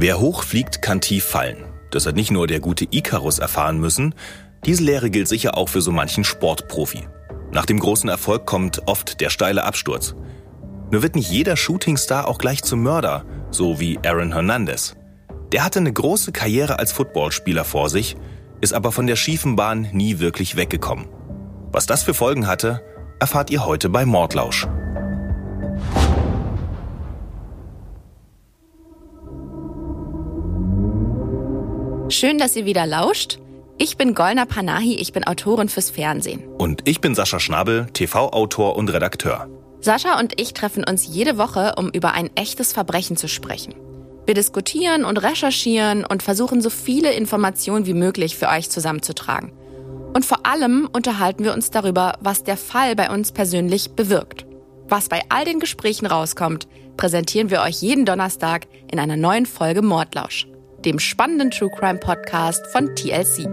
Wer hoch fliegt, kann tief fallen. Das hat nicht nur der gute Icarus erfahren müssen, diese Lehre gilt sicher auch für so manchen Sportprofi. Nach dem großen Erfolg kommt oft der steile Absturz. Nur wird nicht jeder Shootingstar auch gleich zum Mörder, so wie Aaron Hernandez. Der hatte eine große Karriere als Footballspieler vor sich, ist aber von der schiefen Bahn nie wirklich weggekommen. Was das für Folgen hatte, erfahrt ihr heute bei Mordlausch. Schön, dass ihr wieder lauscht. Ich bin Golna Panahi, ich bin Autorin fürs Fernsehen. Und ich bin Sascha Schnabel, TV-Autor und Redakteur. Sascha und ich treffen uns jede Woche, um über ein echtes Verbrechen zu sprechen. Wir diskutieren und recherchieren und versuchen so viele Informationen wie möglich für euch zusammenzutragen. Und vor allem unterhalten wir uns darüber, was der Fall bei uns persönlich bewirkt. Was bei all den Gesprächen rauskommt, präsentieren wir euch jeden Donnerstag in einer neuen Folge Mordlausch, dem spannenden True Crime Podcast von TLC.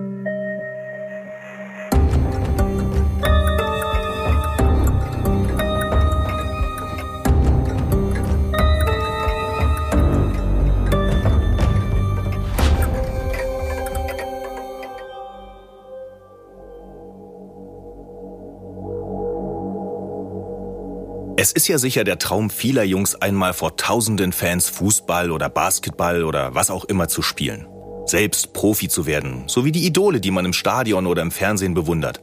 Es ist ja sicher der Traum vieler Jungs, einmal vor tausenden Fans Fußball oder Basketball oder was auch immer zu spielen. Selbst Profi zu werden, so wie die Idole, die man im Stadion oder im Fernsehen bewundert.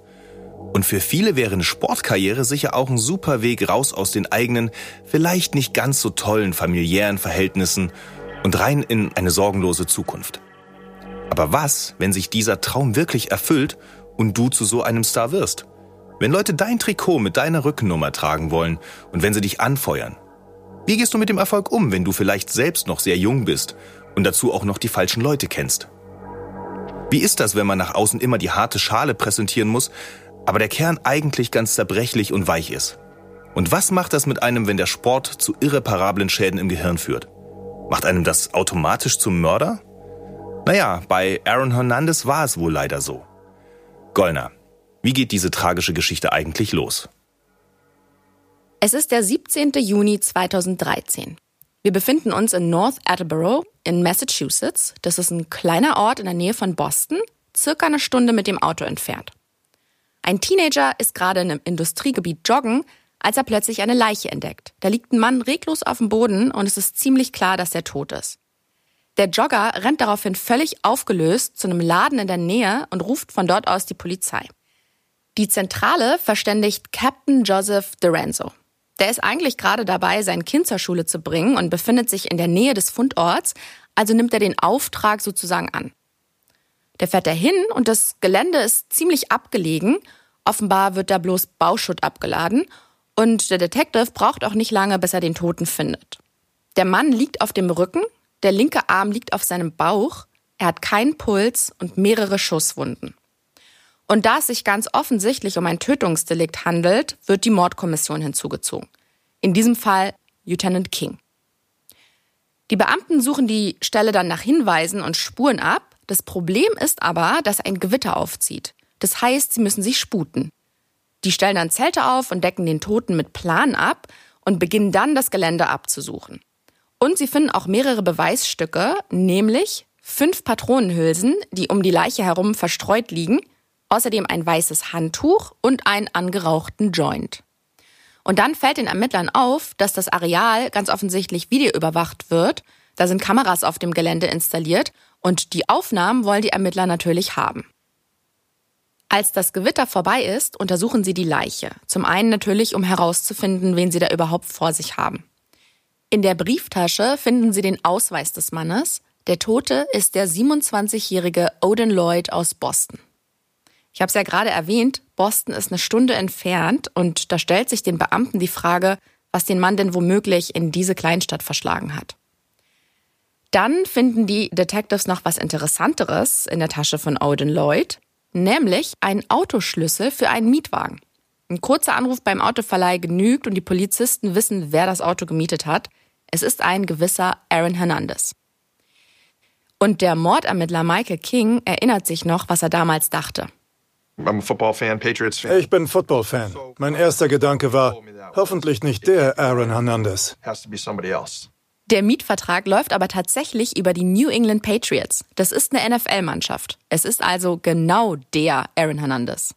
Und für viele wäre eine Sportkarriere sicher auch ein super Weg raus aus den eigenen, vielleicht nicht ganz so tollen familiären Verhältnissen und rein in eine sorgenlose Zukunft. Aber was, wenn sich dieser Traum wirklich erfüllt und du zu so einem Star wirst? Wenn Leute dein Trikot mit deiner Rückennummer tragen wollen und wenn sie dich anfeuern. Wie gehst du mit dem Erfolg um, wenn du vielleicht selbst noch sehr jung bist und dazu auch noch die falschen Leute kennst? Wie ist das, wenn man nach außen immer die harte Schale präsentieren muss, aber der Kern eigentlich ganz zerbrechlich und weich ist? Und was macht das mit einem, wenn der Sport zu irreparablen Schäden im Gehirn führt? Macht einem das automatisch zum Mörder? Naja, bei Aaron Hernandez war es wohl leider so. Gollner, wie geht diese tragische Geschichte eigentlich los? Es ist der 17. Juni 2013. Wir befinden uns in North Attleboro in Massachusetts. Das ist ein kleiner Ort in der Nähe von Boston, circa eine Stunde mit dem Auto entfernt. Ein Teenager ist gerade in einem Industriegebiet joggen, als er plötzlich eine Leiche entdeckt. Da liegt ein Mann reglos auf dem Boden und es ist ziemlich klar, dass er tot ist. Der Jogger rennt daraufhin völlig aufgelöst zu einem Laden in der Nähe und ruft von dort aus die Polizei. Die Zentrale verständigt Captain Joseph Dorenzo. Der ist eigentlich gerade dabei, sein Kind zur Schule zu bringen und befindet sich in der Nähe des Fundorts, also nimmt er den Auftrag sozusagen an. Der fährt dahin und das Gelände ist ziemlich abgelegen. Offenbar wird da bloß Bauschutt abgeladen und der Detective braucht auch nicht lange, bis er den Toten findet. Der Mann liegt auf dem Rücken, der linke Arm liegt auf seinem Bauch, er hat keinen Puls und mehrere Schusswunden. Und da es sich ganz offensichtlich um ein Tötungsdelikt handelt, wird die Mordkommission hinzugezogen. In diesem Fall Lieutenant King. Die Beamten suchen die Stelle dann nach Hinweisen und Spuren ab. Das Problem ist aber, dass ein Gewitter aufzieht. Das heißt, sie müssen sich sputen. Die stellen dann Zelte auf und decken den Toten mit Plan ab und beginnen dann das Gelände abzusuchen. Und sie finden auch mehrere Beweisstücke, nämlich fünf Patronenhülsen, die um die Leiche herum verstreut liegen, außerdem ein weißes Handtuch und einen angerauchten Joint. Und dann fällt den Ermittlern auf, dass das Areal ganz offensichtlich videoüberwacht wird. Da sind Kameras auf dem Gelände installiert und die Aufnahmen wollen die Ermittler natürlich haben. Als das Gewitter vorbei ist, untersuchen sie die Leiche. Zum einen natürlich, um herauszufinden, wen sie da überhaupt vor sich haben. In der Brieftasche finden sie den Ausweis des Mannes. Der Tote ist der 27-jährige Odin Lloyd aus Boston. Ich habe es ja gerade erwähnt, Boston ist eine Stunde entfernt und da stellt sich den Beamten die Frage, was den Mann denn womöglich in diese Kleinstadt verschlagen hat. Dann finden die Detectives noch was Interessanteres in der Tasche von Odin Lloyd, nämlich einen Autoschlüssel für einen Mietwagen. Ein kurzer Anruf beim Autoverleih genügt und die Polizisten wissen, wer das Auto gemietet hat. Es ist ein gewisser Aaron Hernandez. Und der Mordermittler Michael King erinnert sich noch, was er damals dachte. Ich bin Football-Fan. Mein erster Gedanke war, hoffentlich nicht der Aaron Hernandez. Der Mietvertrag läuft aber tatsächlich über die New England Patriots. Das ist eine NFL-Mannschaft. Es ist also genau der Aaron Hernandez.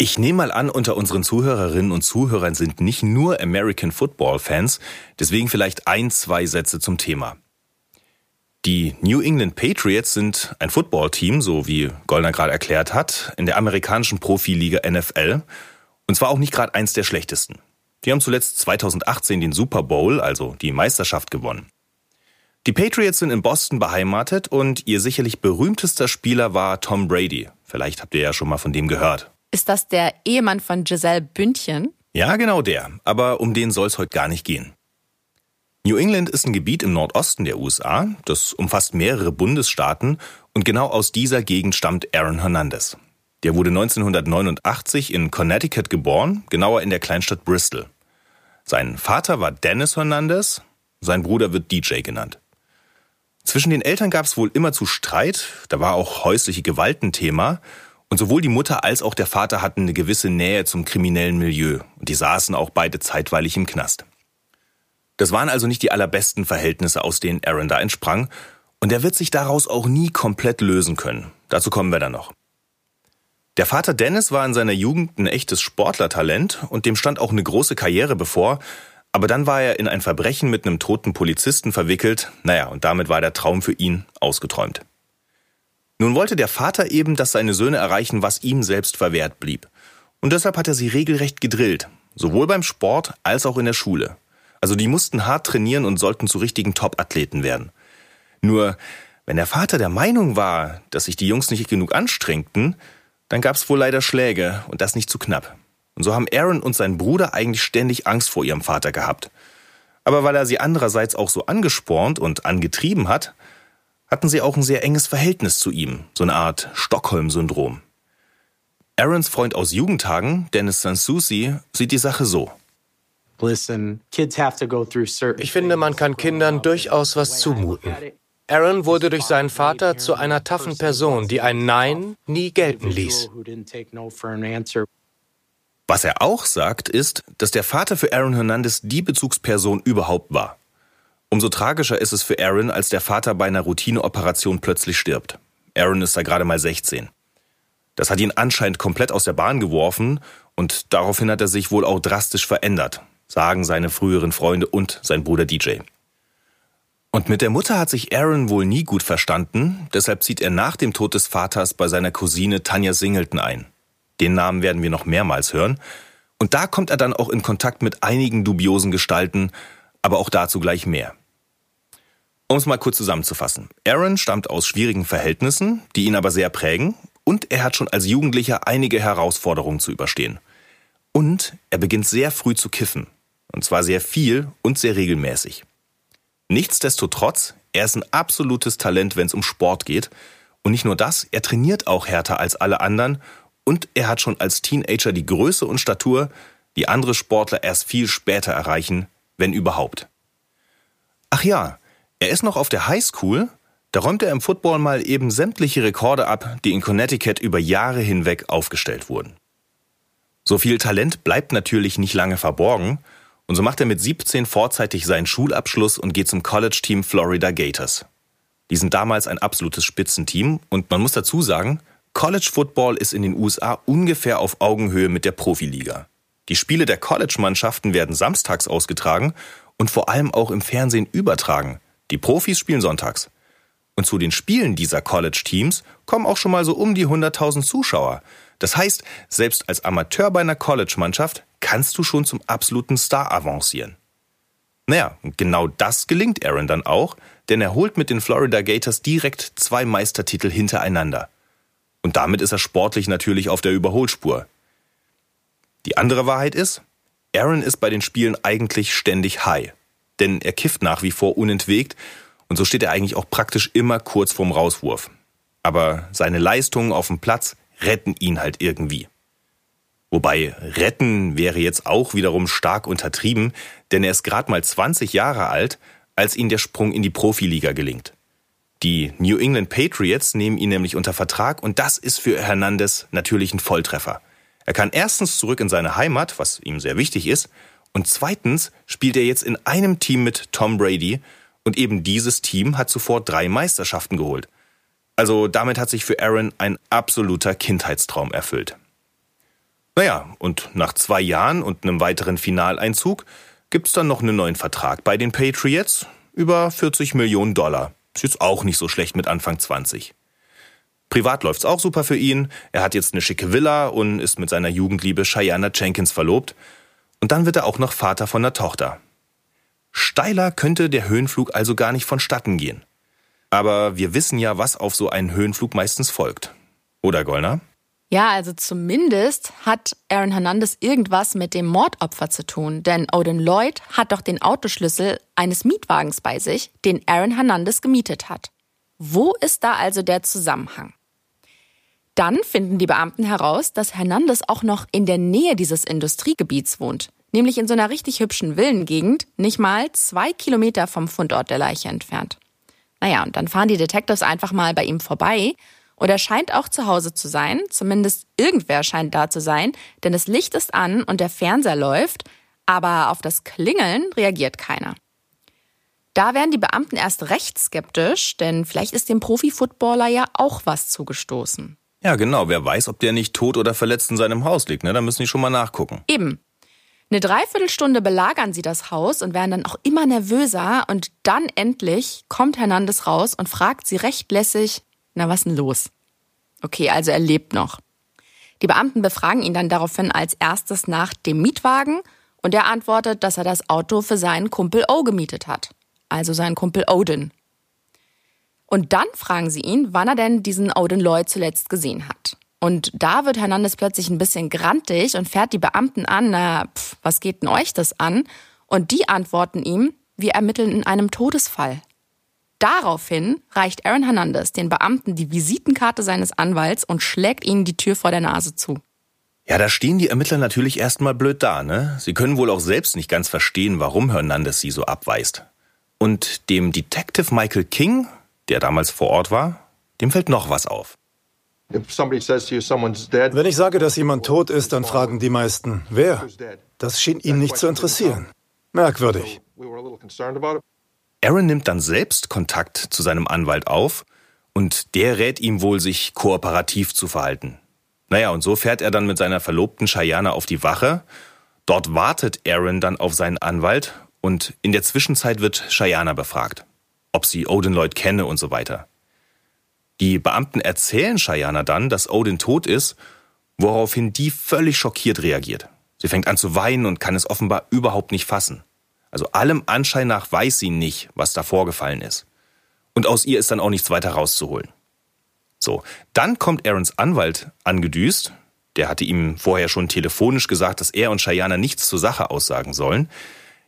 Ich nehme mal an, unter unseren Zuhörerinnen und Zuhörern sind nicht nur American Football-Fans, deswegen vielleicht ein, zwei Sätze zum Thema. Die New England Patriots sind ein Footballteam, so wie Goldner gerade erklärt hat, in der amerikanischen Profiliga NFL. Und zwar auch nicht gerade eins der schlechtesten. Die haben zuletzt 2018 den Super Bowl, also die Meisterschaft, gewonnen. Die Patriots sind in Boston beheimatet und ihr sicherlich berühmtester Spieler war Tom Brady. Vielleicht habt ihr ja schon mal von dem gehört. Ist das der Ehemann von Giselle Bündchen? Ja, genau der. Aber um den soll es heute gar nicht gehen. New England ist ein Gebiet im Nordosten der USA, das umfasst mehrere Bundesstaaten und genau aus dieser Gegend stammt Aaron Hernandez. Der wurde 1989 in Connecticut geboren, genauer in der Kleinstadt Bristol. Sein Vater war Dennis Hernandez, sein Bruder wird DJ genannt. Zwischen den Eltern gab es wohl immer zu Streit, da war auch häusliche Gewalt ein Thema, und sowohl die Mutter als auch der Vater hatten eine gewisse Nähe zum kriminellen Milieu, und die saßen auch beide zeitweilig im Knast. Das waren also nicht die allerbesten Verhältnisse, aus denen Aaron da entsprang, und er wird sich daraus auch nie komplett lösen können. Dazu kommen wir dann noch. Der Vater Dennis war in seiner Jugend ein echtes Sportlertalent und dem stand auch eine große Karriere bevor, aber dann war er in ein Verbrechen mit einem toten Polizisten verwickelt, naja, und damit war der Traum für ihn ausgeträumt. Nun wollte der Vater eben, dass seine Söhne erreichen, was ihm selbst verwehrt blieb. Und deshalb hat er sie regelrecht gedrillt, sowohl beim Sport als auch in der Schule. Also die mussten hart trainieren und sollten zu richtigen Top-Athleten werden. Nur, wenn der Vater der Meinung war, dass sich die Jungs nicht genug anstrengten, dann gab es wohl leider Schläge und das nicht zu knapp. Und so haben Aaron und sein Bruder eigentlich ständig Angst vor ihrem Vater gehabt. Aber weil er sie andererseits auch so angespornt und angetrieben hat, hatten sie auch ein sehr enges Verhältnis zu ihm, so eine Art Stockholm-Syndrom. Aarons Freund aus Jugendtagen, Dennis Sansusi, sieht die Sache so. Ich finde, man kann Kindern durchaus was zumuten. Aaron wurde durch seinen Vater zu einer taffen Person, die ein Nein nie gelten ließ. Was er auch sagt, ist, dass der Vater für Aaron Hernandez die Bezugsperson überhaupt war. Umso tragischer ist es für Aaron, als der Vater bei einer Routineoperation plötzlich stirbt. Aaron ist da gerade mal 16. Das hat ihn anscheinend komplett aus der Bahn geworfen und daraufhin hat er sich wohl auch drastisch verändert, sagen seine früheren Freunde und sein Bruder DJ. Und mit der Mutter hat sich Aaron wohl nie gut verstanden, deshalb zieht er nach dem Tod des Vaters bei seiner Cousine Tanja Singleton ein. Den Namen werden wir noch mehrmals hören. Und da kommt er dann auch in Kontakt mit einigen dubiosen Gestalten, aber auch dazu gleich mehr. Um es mal kurz zusammenzufassen. Aaron stammt aus schwierigen Verhältnissen, die ihn aber sehr prägen, und er hat schon als Jugendlicher einige Herausforderungen zu überstehen. Und er beginnt sehr früh zu kiffen. Und zwar sehr viel und sehr regelmäßig. Nichtsdestotrotz, er ist ein absolutes Talent, wenn es um Sport geht. Und nicht nur das, er trainiert auch härter als alle anderen und er hat schon als Teenager die Größe und Statur, die andere Sportler erst viel später erreichen, wenn überhaupt. Ach ja, er ist noch auf der Highschool, da räumt er im Football mal eben sämtliche Rekorde ab, die in Connecticut über Jahre hinweg aufgestellt wurden. So viel Talent bleibt natürlich nicht lange verborgen und so macht er mit 17 vorzeitig seinen Schulabschluss und geht zum College-Team Florida Gators. Die sind damals ein absolutes Spitzenteam und man muss dazu sagen, College Football ist in den USA ungefähr auf Augenhöhe mit der Profiliga. Die Spiele der College-Mannschaften werden samstags ausgetragen und vor allem auch im Fernsehen übertragen. Die Profis spielen sonntags. Und zu den Spielen dieser College-Teams kommen auch schon mal so um die 100.000 Zuschauer. Das heißt, selbst als Amateur bei einer College-Mannschaft kannst du schon zum absoluten Star avancieren. Naja, genau das gelingt Aaron dann auch, denn er holt mit den Florida Gators direkt zwei Meistertitel hintereinander. Und damit ist er sportlich natürlich auf der Überholspur. Die andere Wahrheit ist, Aaron ist bei den Spielen eigentlich ständig high. Denn er kifft nach wie vor unentwegt und so steht er eigentlich auch praktisch immer kurz vorm Rauswurf. Aber seine Leistungen auf dem Platz retten ihn halt irgendwie. Wobei retten wäre jetzt auch wiederum stark untertrieben, denn er ist gerade mal 20 Jahre alt, als ihm der Sprung in die Profiliga gelingt. Die New England Patriots nehmen ihn nämlich unter Vertrag und das ist für Hernandez natürlich ein Volltreffer. Er kann erstens zurück in seine Heimat, was ihm sehr wichtig ist, und zweitens spielt er jetzt in einem Team mit Tom Brady Und eben dieses Team hat zuvor drei Meisterschaften geholt. Also damit hat sich für Aaron ein absoluter Kindheitstraum erfüllt. Naja, und nach zwei Jahren und einem weiteren Finaleinzug gibt's dann noch einen neuen Vertrag bei den Patriots über 40 Millionen Dollar. Ist jetzt auch nicht so schlecht mit Anfang 20. Privat läuft's auch super für ihn. Er hat jetzt eine schicke Villa und ist mit seiner Jugendliebe Cheyenne Jenkins verlobt. Und dann wird er auch noch Vater von einer Tochter. Steiler könnte der Höhenflug also gar nicht vonstatten gehen. Aber wir wissen ja, was auf so einen Höhenflug meistens folgt. Oder, Gollner? Ja, also zumindest hat Aaron Hernandez irgendwas mit dem Mordopfer zu tun, denn Odin Lloyd hat doch den Autoschlüssel eines Mietwagens bei sich, den Aaron Hernandez gemietet hat. Wo ist da also der Zusammenhang? Dann finden die Beamten heraus, dass Hernandez auch noch in der Nähe dieses Industriegebiets wohnt, nämlich in so einer richtig hübschen Villengegend, nicht mal zwei Kilometer vom Fundort der Leiche entfernt. Naja, und dann fahren die Detectives einfach mal bei ihm vorbei und er scheint auch zu Hause zu sein, zumindest irgendwer scheint da zu sein, denn das Licht ist an und der Fernseher läuft, aber auf das Klingeln reagiert keiner. Da werden die Beamten erst recht skeptisch, denn vielleicht ist dem Profi-Footballer ja auch was zugestoßen. Ja, genau. Wer weiß, ob der nicht tot oder verletzt in seinem Haus liegt, ne? Da müssen die schon mal nachgucken. Eben. Eine Dreiviertelstunde belagern sie das Haus und werden dann auch immer nervöser und dann endlich kommt Hernandez raus und fragt sie recht lässig, na was denn los? Okay, also er lebt noch. Die Beamten befragen ihn dann daraufhin als erstes nach dem Mietwagen und er antwortet, dass er das Auto für seinen Kumpel O gemietet hat. Also seinen Kumpel Odin. Und dann fragen sie ihn, wann er denn diesen Odin Lloyd zuletzt gesehen hat. Und da wird Hernandez plötzlich ein bisschen grantig und fährt die Beamten an, na, pf, was geht denn euch das an? Und die antworten ihm, wir ermitteln in einem Todesfall. Daraufhin reicht Aaron Hernandez den Beamten die Visitenkarte seines Anwalts und schlägt ihnen die Tür vor der Nase zu. Ja, da stehen die Ermittler natürlich erstmal blöd da, ne? Sie können wohl auch selbst nicht ganz verstehen, warum Hernandez sie so abweist. Und dem Detective Michael King der damals vor Ort war, dem fällt noch was auf. Wenn ich sage, dass jemand tot ist, dann fragen die meisten, wer? Das schien ihn nicht zu interessieren. Merkwürdig. Aaron nimmt dann selbst Kontakt zu seinem Anwalt auf und der rät ihm wohl, sich kooperativ zu verhalten. Naja, und so fährt er dann mit seiner Verlobten Cheyenne auf die Wache. Dort wartet Aaron dann auf seinen Anwalt und in der Zwischenzeit wird Cheyenne befragt ob sie Odin Lloyd kenne und so weiter. Die Beamten erzählen Cheyenne dann, dass Odin tot ist, woraufhin die völlig schockiert reagiert. Sie fängt an zu weinen und kann es offenbar überhaupt nicht fassen. Also allem Anschein nach weiß sie nicht, was da vorgefallen ist. Und aus ihr ist dann auch nichts weiter rauszuholen. So, dann kommt Aarons Anwalt angedüst. Der hatte ihm vorher schon telefonisch gesagt, dass er und Cheyenne nichts zur Sache aussagen sollen.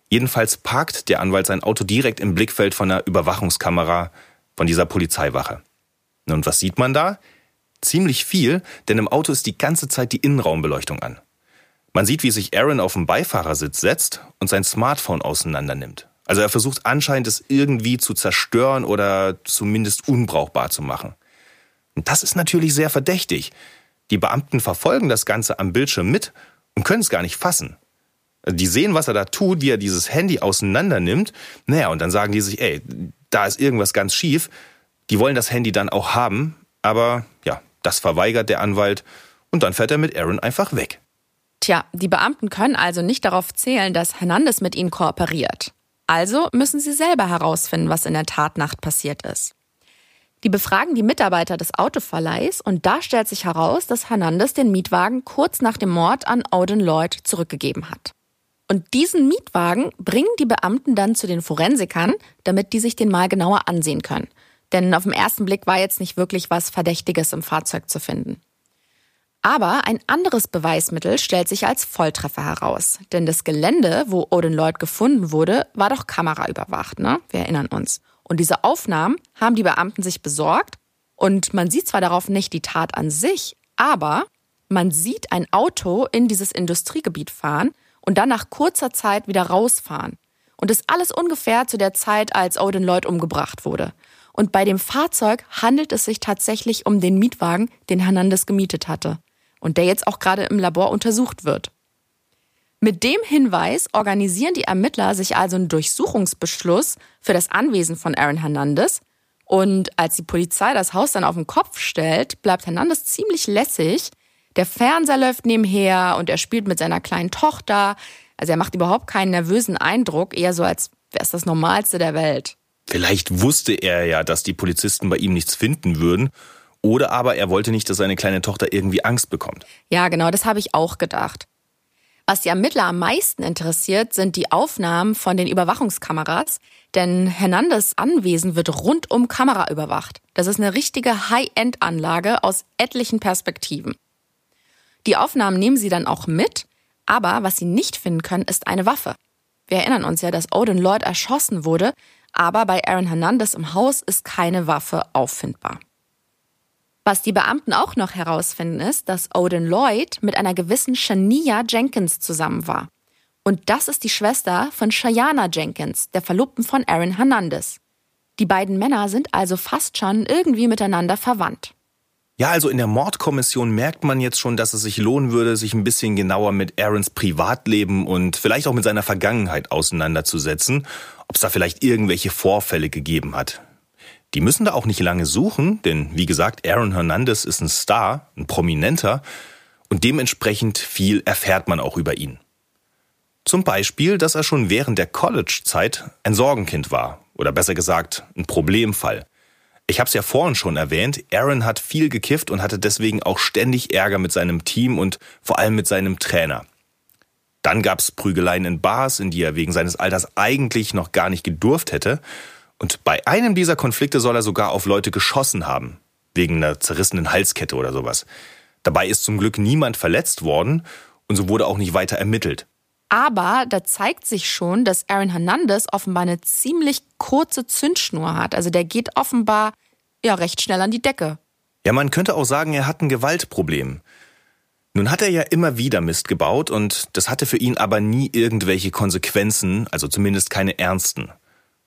Jedenfalls parkt der Anwalt sein Auto direkt im Blickfeld von einer Überwachungskamera von dieser Polizeiwache. Und was sieht man da? Ziemlich viel, denn im Auto ist die ganze Zeit die Innenraumbeleuchtung an. Man sieht, wie sich Aaron auf dem Beifahrersitz setzt und sein Smartphone auseinandernimmt. Also er versucht anscheinend es irgendwie zu zerstören oder zumindest unbrauchbar zu machen. Und das ist natürlich sehr verdächtig. Die Beamten verfolgen das Ganze am Bildschirm mit und können es gar nicht fassen. Die sehen, was er da tut, wie er dieses Handy auseinander nimmt. Naja, und dann sagen die sich, ey, da ist irgendwas ganz schief. Die wollen das Handy dann auch haben, aber ja, das verweigert der Anwalt und dann fährt er mit Aaron einfach weg. Tja, die Beamten können also nicht darauf zählen, dass Hernandez mit ihnen kooperiert. Also müssen sie selber herausfinden, was in der Tatnacht passiert ist. Die befragen die Mitarbeiter des Autoverleihs und da stellt sich heraus, dass Hernandez den Mietwagen kurz nach dem Mord an Odin Lloyd zurückgegeben hat. Und diesen Mietwagen bringen die Beamten dann zu den Forensikern, damit die sich den mal genauer ansehen können. Denn auf den ersten Blick war jetzt nicht wirklich was Verdächtiges im Fahrzeug zu finden. Aber ein anderes Beweismittel stellt sich als Volltreffer heraus. Denn das Gelände, wo Odin Lloyd gefunden wurde, war doch kameraüberwacht, ne? Wir erinnern uns. Und diese Aufnahmen haben die Beamten sich besorgt. Und man sieht zwar darauf nicht die Tat an sich, aber man sieht ein Auto in dieses Industriegebiet fahren und dann nach kurzer Zeit wieder rausfahren. Und das alles ungefähr zu der Zeit, als Odin Lloyd umgebracht wurde. Und bei dem Fahrzeug handelt es sich tatsächlich um den Mietwagen, den Hernandez gemietet hatte. Und der jetzt auch gerade im Labor untersucht wird. Mit dem Hinweis organisieren die Ermittler sich also einen Durchsuchungsbeschluss für das Anwesen von Aaron Hernandez. Und als die Polizei das Haus dann auf den Kopf stellt, bleibt Hernandez ziemlich lässig. Der Fernseher läuft nebenher und er spielt mit seiner kleinen Tochter. Also er macht überhaupt keinen nervösen Eindruck, eher so, als wäre es das Normalste der Welt. Vielleicht wusste er ja, dass die Polizisten bei ihm nichts finden würden. Oder aber er wollte nicht, dass seine kleine Tochter irgendwie Angst bekommt. Ja, genau, das habe ich auch gedacht. Was die Ermittler am meisten interessiert, sind die Aufnahmen von den Überwachungskameras, denn Hernandez Anwesen wird rundum Kamera überwacht. Das ist eine richtige High-End-Anlage aus etlichen Perspektiven. Die Aufnahmen nehmen sie dann auch mit, aber was sie nicht finden können, ist eine Waffe. Wir erinnern uns ja, dass Odin Lloyd erschossen wurde, aber bei Aaron Hernandez im Haus ist keine Waffe auffindbar. Was die Beamten auch noch herausfinden, ist, dass Odin Lloyd mit einer gewissen Shania Jenkins zusammen war. Und das ist die Schwester von Cheyenne Jenkins, der Verlobten von Aaron Hernandez. Die beiden Männer sind also fast schon irgendwie miteinander verwandt. Ja, also in der Mordkommission merkt man jetzt schon, dass es sich lohnen würde, sich ein bisschen genauer mit Aarons Privatleben und vielleicht auch mit seiner Vergangenheit auseinanderzusetzen, ob es da vielleicht irgendwelche Vorfälle gegeben hat. Die müssen da auch nicht lange suchen, denn wie gesagt, Aaron Hernandez ist ein Star, ein Prominenter und dementsprechend viel erfährt man auch über ihn. Zum Beispiel, dass er schon während der College-Zeit ein Sorgenkind war oder besser gesagt ein Problemfall. Ich habe es ja vorhin schon erwähnt, Aaron hat viel gekifft und hatte deswegen auch ständig Ärger mit seinem Team und vor allem mit seinem Trainer. Dann gab es Prügeleien in Bars, in die er wegen seines Alters eigentlich noch gar nicht gedurft hätte. Und bei einem dieser Konflikte soll er sogar auf Leute geschossen haben, wegen einer zerrissenen Halskette oder sowas. Dabei ist zum Glück niemand verletzt worden und so wurde auch nicht weiter ermittelt. Aber da zeigt sich schon, dass Aaron Hernandez offenbar eine ziemlich kurze Zündschnur hat. Also der geht offenbar ja recht schnell an die Decke. Ja, man könnte auch sagen, er hat ein Gewaltproblem. Nun hat er ja immer wieder Mist gebaut und das hatte für ihn aber nie irgendwelche Konsequenzen, also zumindest keine ernsten.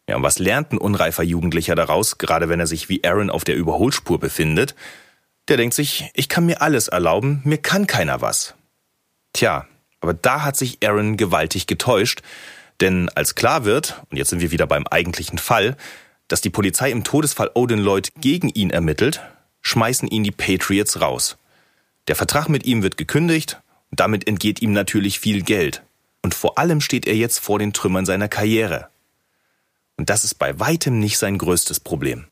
Ja, und was lernt ein unreifer Jugendlicher daraus, gerade wenn er sich wie Aaron auf der Überholspur befindet? Der denkt sich, ich kann mir alles erlauben, mir kann keiner was. Tja, aber da hat sich Aaron gewaltig getäuscht, denn als klar wird, und jetzt sind wir wieder beim eigentlichen Fall, dass die Polizei im Todesfall Odin Lloyd gegen ihn ermittelt, schmeißen ihn die Patriots raus. Der Vertrag mit ihm wird gekündigt und damit entgeht ihm natürlich viel Geld. Und vor allem steht er jetzt vor den Trümmern seiner Karriere. Und das ist bei weitem nicht sein größtes Problem.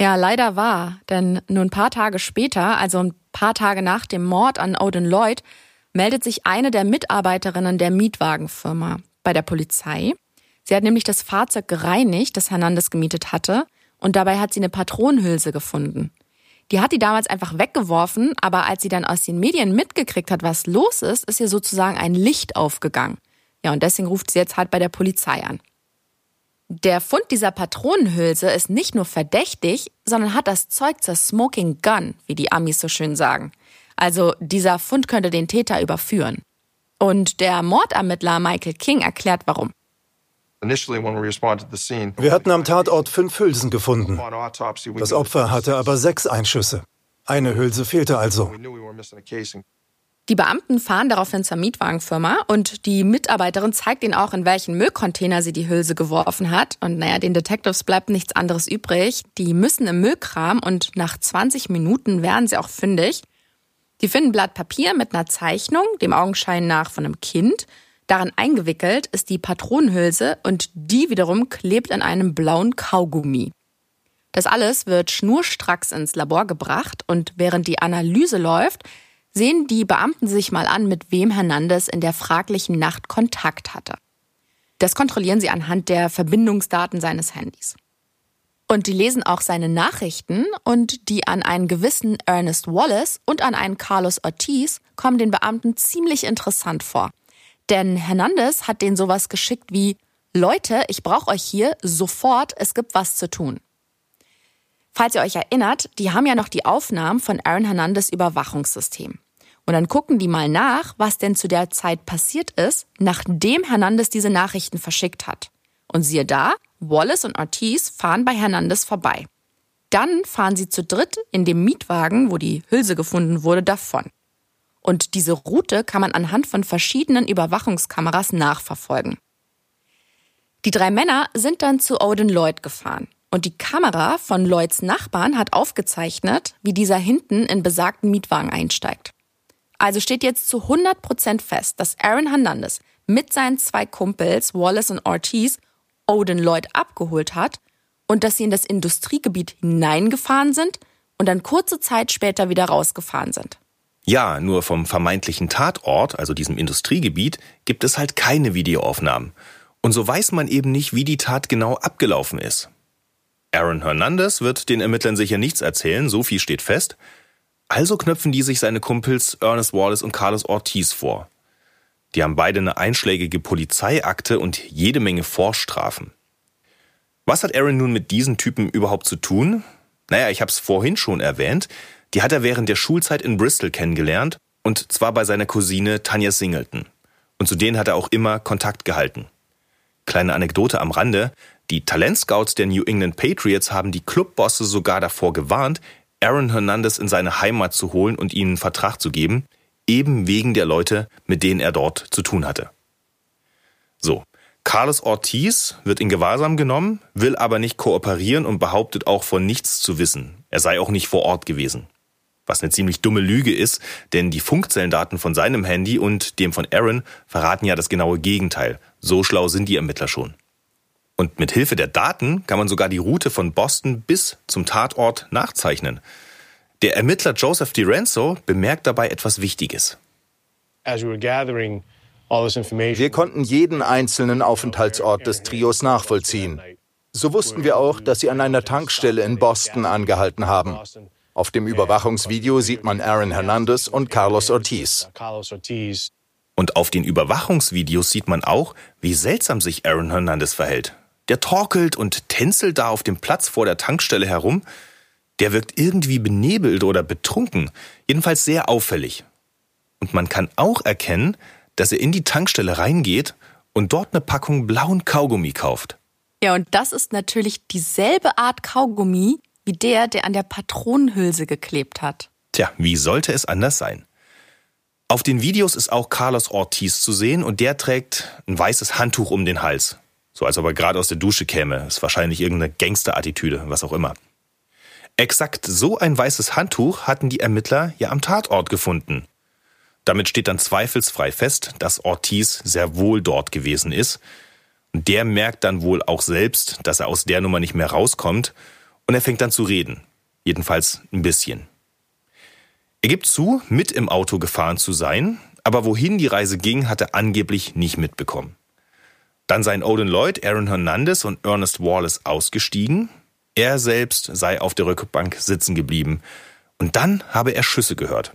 Ja, leider war, denn nur ein paar Tage später, also ein paar Tage nach dem Mord an Odin Lloyd, meldet sich eine der Mitarbeiterinnen der Mietwagenfirma bei der Polizei. Sie hat nämlich das Fahrzeug gereinigt, das Hernandez gemietet hatte, und dabei hat sie eine Patronenhülse gefunden. Die hat die damals einfach weggeworfen, aber als sie dann aus den Medien mitgekriegt hat, was los ist, ist ihr sozusagen ein Licht aufgegangen. Ja, und deswegen ruft sie jetzt halt bei der Polizei an. Der Fund dieser Patronenhülse ist nicht nur verdächtig, sondern hat das Zeug zur Smoking Gun, wie die Amis so schön sagen. Also dieser Fund könnte den Täter überführen. Und der Mordermittler Michael King erklärt warum. Wir hatten am Tatort fünf Hülsen gefunden. Das Opfer hatte aber sechs Einschüsse. Eine Hülse fehlte also. Die Beamten fahren daraufhin zur Mietwagenfirma und die Mitarbeiterin zeigt ihnen auch, in welchen Müllcontainer sie die Hülse geworfen hat. Und naja, den Detectives bleibt nichts anderes übrig. Die müssen im Müllkram und nach 20 Minuten werden sie auch fündig. Die finden ein Blatt Papier mit einer Zeichnung, dem Augenschein nach von einem Kind. Darin eingewickelt ist die Patronenhülse und die wiederum klebt an einem blauen Kaugummi. Das alles wird schnurstracks ins Labor gebracht und während die Analyse läuft, sehen die Beamten sich mal an, mit wem Hernandez in der fraglichen Nacht Kontakt hatte. Das kontrollieren sie anhand der Verbindungsdaten seines Handys. Und die lesen auch seine Nachrichten und die an einen gewissen Ernest Wallace und an einen Carlos Ortiz kommen den Beamten ziemlich interessant vor. Denn Hernandez hat denen sowas geschickt wie Leute, ich brauche euch hier sofort, es gibt was zu tun. Falls ihr euch erinnert, die haben ja noch die Aufnahmen von Aaron Hernandez Überwachungssystem. Und dann gucken die mal nach, was denn zu der Zeit passiert ist, nachdem Hernandez diese Nachrichten verschickt hat. Und siehe da, Wallace und Ortiz fahren bei Hernandez vorbei. Dann fahren sie zu dritt in dem Mietwagen, wo die Hülse gefunden wurde, davon. Und diese Route kann man anhand von verschiedenen Überwachungskameras nachverfolgen. Die drei Männer sind dann zu Odin Lloyd gefahren. Und die Kamera von Lloyds Nachbarn hat aufgezeichnet, wie dieser hinten in besagten Mietwagen einsteigt. Also steht jetzt zu 100 Prozent fest, dass Aaron Hernandez mit seinen zwei Kumpels Wallace und Ortiz Odin Lloyd abgeholt hat und dass sie in das Industriegebiet hineingefahren sind und dann kurze Zeit später wieder rausgefahren sind. Ja, nur vom vermeintlichen Tatort, also diesem Industriegebiet, gibt es halt keine Videoaufnahmen. Und so weiß man eben nicht, wie die Tat genau abgelaufen ist. Aaron Hernandez wird den Ermittlern sicher nichts erzählen, so viel steht fest. Also knöpfen die sich seine Kumpels Ernest Wallace und Carlos Ortiz vor. Die haben beide eine einschlägige Polizeiakte und jede Menge Vorstrafen. Was hat Aaron nun mit diesen Typen überhaupt zu tun? Naja, ich habe es vorhin schon erwähnt. Die hat er während der Schulzeit in Bristol kennengelernt und zwar bei seiner Cousine Tanya Singleton. Und zu denen hat er auch immer Kontakt gehalten. Kleine Anekdote am Rande. Die Talentscouts der New England Patriots haben die Clubbosse sogar davor gewarnt, Aaron Hernandez in seine Heimat zu holen und ihnen einen Vertrag zu geben, eben wegen der Leute, mit denen er dort zu tun hatte. So, Carlos Ortiz wird in Gewahrsam genommen, will aber nicht kooperieren und behauptet auch von nichts zu wissen. Er sei auch nicht vor Ort gewesen. Was eine ziemlich dumme Lüge ist, denn die Funkzellendaten von seinem Handy und dem von Aaron verraten ja das genaue Gegenteil. So schlau sind die Ermittler schon. Und mit Hilfe der Daten kann man sogar die Route von Boston bis zum Tatort nachzeichnen. Der Ermittler Joseph DiRenzo bemerkt dabei etwas Wichtiges. Wir konnten jeden einzelnen Aufenthaltsort des Trios nachvollziehen. So wussten wir auch, dass sie an einer Tankstelle in Boston angehalten haben. Auf dem Überwachungsvideo sieht man Aaron Hernandez und Carlos Ortiz. Und auf den Überwachungsvideos sieht man auch, wie seltsam sich Aaron Hernandez verhält. Der torkelt und tänzelt da auf dem Platz vor der Tankstelle herum. Der wirkt irgendwie benebelt oder betrunken, jedenfalls sehr auffällig. Und man kann auch erkennen, dass er in die Tankstelle reingeht und dort eine Packung blauen Kaugummi kauft. Ja, und das ist natürlich dieselbe Art Kaugummi wie der, der an der Patronenhülse geklebt hat. Tja, wie sollte es anders sein? Auf den Videos ist auch Carlos Ortiz zu sehen und der trägt ein weißes Handtuch um den Hals. So als ob er gerade aus der Dusche käme. Ist wahrscheinlich irgendeine Gangsterattitüde, was auch immer. Exakt so ein weißes Handtuch hatten die Ermittler ja am Tatort gefunden. Damit steht dann zweifelsfrei fest, dass Ortiz sehr wohl dort gewesen ist. Und der merkt dann wohl auch selbst, dass er aus der Nummer nicht mehr rauskommt. Und er fängt dann zu reden. Jedenfalls ein bisschen. Er gibt zu, mit im Auto gefahren zu sein, aber wohin die Reise ging, hat er angeblich nicht mitbekommen. Dann seien Odin Lloyd, Aaron Hernandez und Ernest Wallace ausgestiegen. Er selbst sei auf der Rückbank sitzen geblieben. Und dann habe er Schüsse gehört.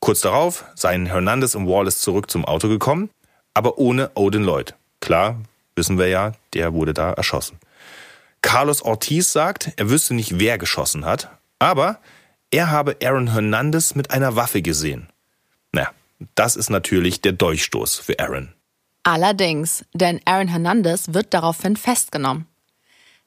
Kurz darauf seien Hernandez und Wallace zurück zum Auto gekommen, aber ohne Odin Lloyd. Klar, wissen wir ja, der wurde da erschossen. Carlos Ortiz sagt, er wüsste nicht, wer geschossen hat, aber er habe Aaron Hernandez mit einer Waffe gesehen. Na, das ist natürlich der Dolchstoß für Aaron. Allerdings, denn Aaron Hernandez wird daraufhin festgenommen.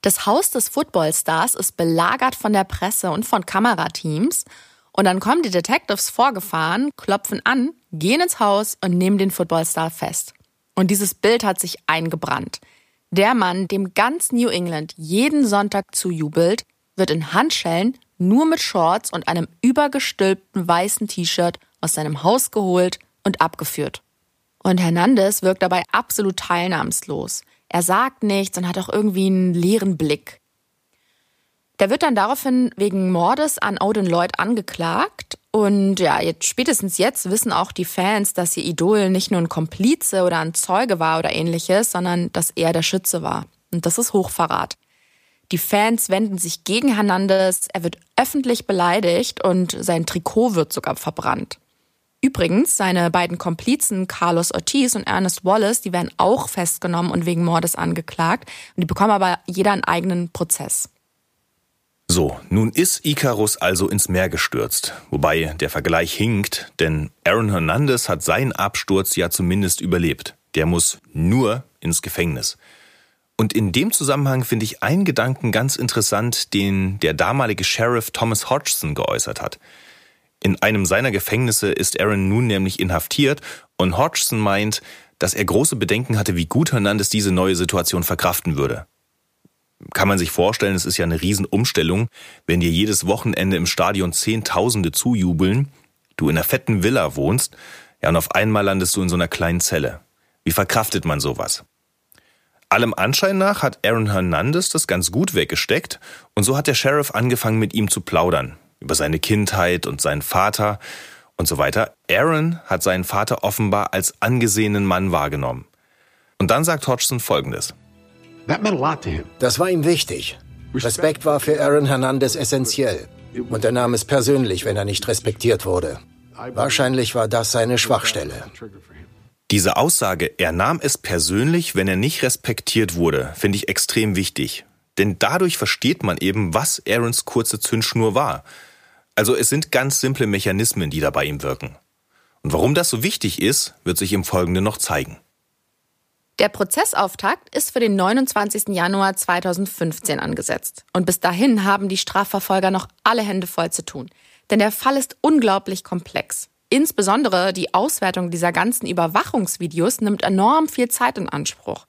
Das Haus des Footballstars ist belagert von der Presse und von Kamerateams und dann kommen die Detectives vorgefahren, klopfen an, gehen ins Haus und nehmen den Footballstar fest. Und dieses Bild hat sich eingebrannt. Der Mann, dem ganz New England jeden Sonntag zujubelt, wird in Handschellen nur mit Shorts und einem übergestülpten weißen T-Shirt aus seinem Haus geholt und abgeführt. Und Hernandez wirkt dabei absolut teilnahmslos. Er sagt nichts und hat auch irgendwie einen leeren Blick. Der wird dann daraufhin wegen Mordes an Odin Lloyd angeklagt. Und ja, jetzt, spätestens jetzt wissen auch die Fans, dass ihr Idol nicht nur ein Komplize oder ein Zeuge war oder ähnliches, sondern dass er der Schütze war. Und das ist Hochverrat. Die Fans wenden sich gegen Hernandez, er wird öffentlich beleidigt und sein Trikot wird sogar verbrannt. Übrigens, seine beiden Komplizen Carlos Ortiz und Ernest Wallace, die werden auch festgenommen und wegen Mordes angeklagt. Und die bekommen aber jeder einen eigenen Prozess. So, nun ist Icarus also ins Meer gestürzt. Wobei der Vergleich hinkt, denn Aaron Hernandez hat seinen Absturz ja zumindest überlebt. Der muss nur ins Gefängnis. Und in dem Zusammenhang finde ich einen Gedanken ganz interessant, den der damalige Sheriff Thomas Hodgson geäußert hat. In einem seiner Gefängnisse ist Aaron nun nämlich inhaftiert und Hodgson meint, dass er große Bedenken hatte, wie gut Hernandez diese neue Situation verkraften würde. Kann man sich vorstellen, es ist ja eine Riesenumstellung, wenn dir jedes Wochenende im Stadion Zehntausende zujubeln, du in einer fetten Villa wohnst, ja, und auf einmal landest du in so einer kleinen Zelle. Wie verkraftet man sowas? Allem Anschein nach hat Aaron Hernandez das ganz gut weggesteckt und so hat der Sheriff angefangen mit ihm zu plaudern über seine Kindheit und seinen Vater und so weiter. Aaron hat seinen Vater offenbar als angesehenen Mann wahrgenommen. Und dann sagt Hodgson Folgendes. Das war ihm wichtig. Respekt war für Aaron Hernandez essentiell. Und er nahm es persönlich, wenn er nicht respektiert wurde. Wahrscheinlich war das seine Schwachstelle. Diese Aussage, er nahm es persönlich, wenn er nicht respektiert wurde, finde ich extrem wichtig. Denn dadurch versteht man eben, was Aarons kurze Zündschnur war. Also es sind ganz simple Mechanismen, die da bei ihm wirken. Und warum das so wichtig ist, wird sich im Folgenden noch zeigen. Der Prozessauftakt ist für den 29. Januar 2015 angesetzt. Und bis dahin haben die Strafverfolger noch alle Hände voll zu tun. Denn der Fall ist unglaublich komplex. Insbesondere die Auswertung dieser ganzen Überwachungsvideos nimmt enorm viel Zeit in Anspruch.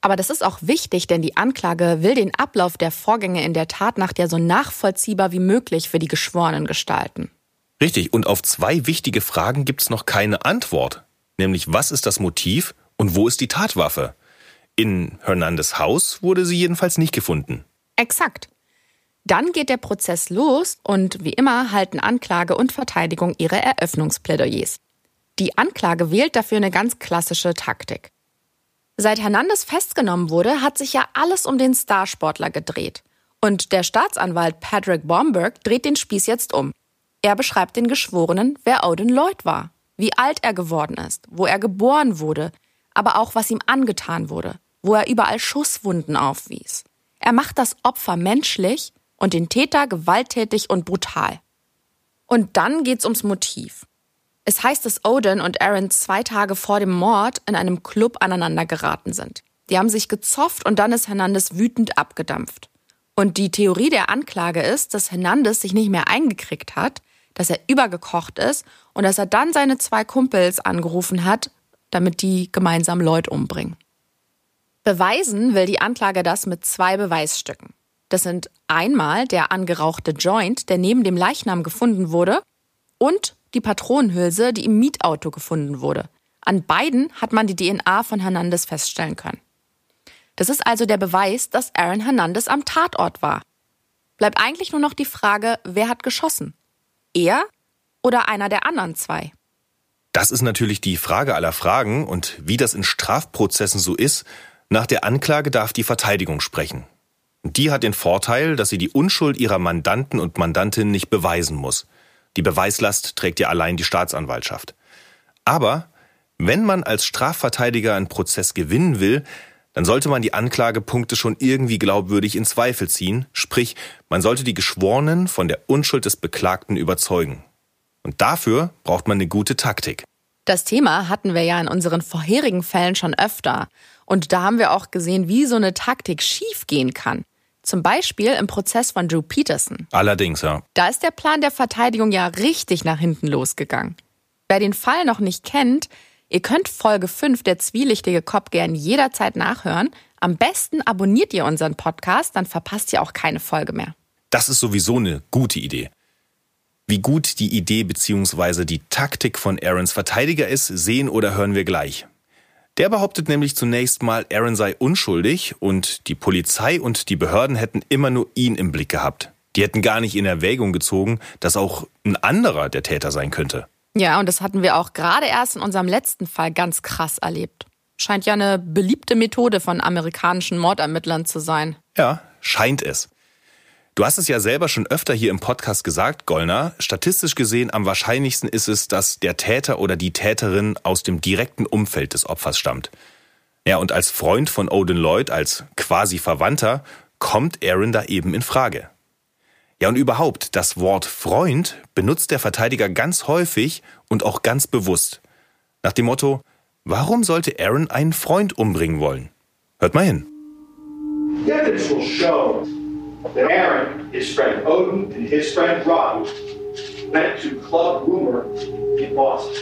Aber das ist auch wichtig, denn die Anklage will den Ablauf der Vorgänge in der Tatnacht ja so nachvollziehbar wie möglich für die Geschworenen gestalten. Richtig, und auf zwei wichtige Fragen gibt es noch keine Antwort. Nämlich, was ist das Motiv und wo ist die Tatwaffe? In Hernandez Haus wurde sie jedenfalls nicht gefunden. Exakt. Dann geht der Prozess los und wie immer halten Anklage und Verteidigung ihre Eröffnungsplädoyers. Die Anklage wählt dafür eine ganz klassische Taktik. Seit Hernandez festgenommen wurde, hat sich ja alles um den Starsportler gedreht. Und der Staatsanwalt Patrick Bomberg dreht den Spieß jetzt um. Er beschreibt den Geschworenen, wer Odin Lloyd war, wie alt er geworden ist, wo er geboren wurde, aber auch was ihm angetan wurde, wo er überall Schusswunden aufwies. Er macht das Opfer menschlich und den Täter gewalttätig und brutal. Und dann geht's ums Motiv. Es heißt, dass Odin und Aaron zwei Tage vor dem Mord in einem Club aneinander geraten sind. Die haben sich gezofft und dann ist Hernandez wütend abgedampft. Und die Theorie der Anklage ist, dass Hernandez sich nicht mehr eingekriegt hat, dass er übergekocht ist und dass er dann seine zwei Kumpels angerufen hat, damit die gemeinsam Lloyd umbringen. Beweisen will die Anklage das mit zwei Beweisstücken. Das sind einmal der angerauchte Joint, der neben dem Leichnam gefunden wurde, und die Patronenhülse, die im Mietauto gefunden wurde. An beiden hat man die DNA von Hernandez feststellen können. Das ist also der Beweis, dass Aaron Hernandez am Tatort war. Bleibt eigentlich nur noch die Frage, wer hat geschossen? Er oder einer der anderen zwei? Das ist natürlich die Frage aller Fragen und wie das in Strafprozessen so ist, nach der Anklage darf die Verteidigung sprechen. Die hat den Vorteil, dass sie die Unschuld ihrer Mandanten und Mandantinnen nicht beweisen muss. Die Beweislast trägt ja allein die Staatsanwaltschaft. Aber wenn man als Strafverteidiger einen Prozess gewinnen will, dann sollte man die Anklagepunkte schon irgendwie glaubwürdig in Zweifel ziehen, sprich, man sollte die Geschworenen von der Unschuld des Beklagten überzeugen. Und dafür braucht man eine gute Taktik. Das Thema hatten wir ja in unseren vorherigen Fällen schon öfter. Und da haben wir auch gesehen, wie so eine Taktik schiefgehen kann. Zum Beispiel im Prozess von Drew Peterson. Allerdings, ja. Da ist der Plan der Verteidigung ja richtig nach hinten losgegangen. Wer den Fall noch nicht kennt, ihr könnt Folge 5 der zwielichtige Cop gern jederzeit nachhören. Am besten abonniert ihr unseren Podcast, dann verpasst ihr auch keine Folge mehr. Das ist sowieso eine gute Idee. Wie gut die Idee bzw. die Taktik von Aarons Verteidiger ist, sehen oder hören wir gleich. Der behauptet nämlich zunächst mal, Aaron sei unschuldig und die Polizei und die Behörden hätten immer nur ihn im Blick gehabt. Die hätten gar nicht in Erwägung gezogen, dass auch ein anderer der Täter sein könnte. Ja, und das hatten wir auch gerade erst in unserem letzten Fall ganz krass erlebt. Scheint ja eine beliebte Methode von amerikanischen Mordermittlern zu sein. Ja, scheint es. Du hast es ja selber schon öfter hier im Podcast gesagt, Gollner. Statistisch gesehen am wahrscheinlichsten ist es, dass der Täter oder die Täterin aus dem direkten Umfeld des Opfers stammt. Ja, und als Freund von Odin Lloyd, als quasi Verwandter, kommt Aaron da eben in Frage. Ja, und überhaupt, das Wort Freund benutzt der Verteidiger ganz häufig und auch ganz bewusst. Nach dem Motto, warum sollte Aaron einen Freund umbringen wollen? Hört mal hin. Evidence will show that Aaron, his friend Odin, and his friend Rob went to Club Rumor in Boston.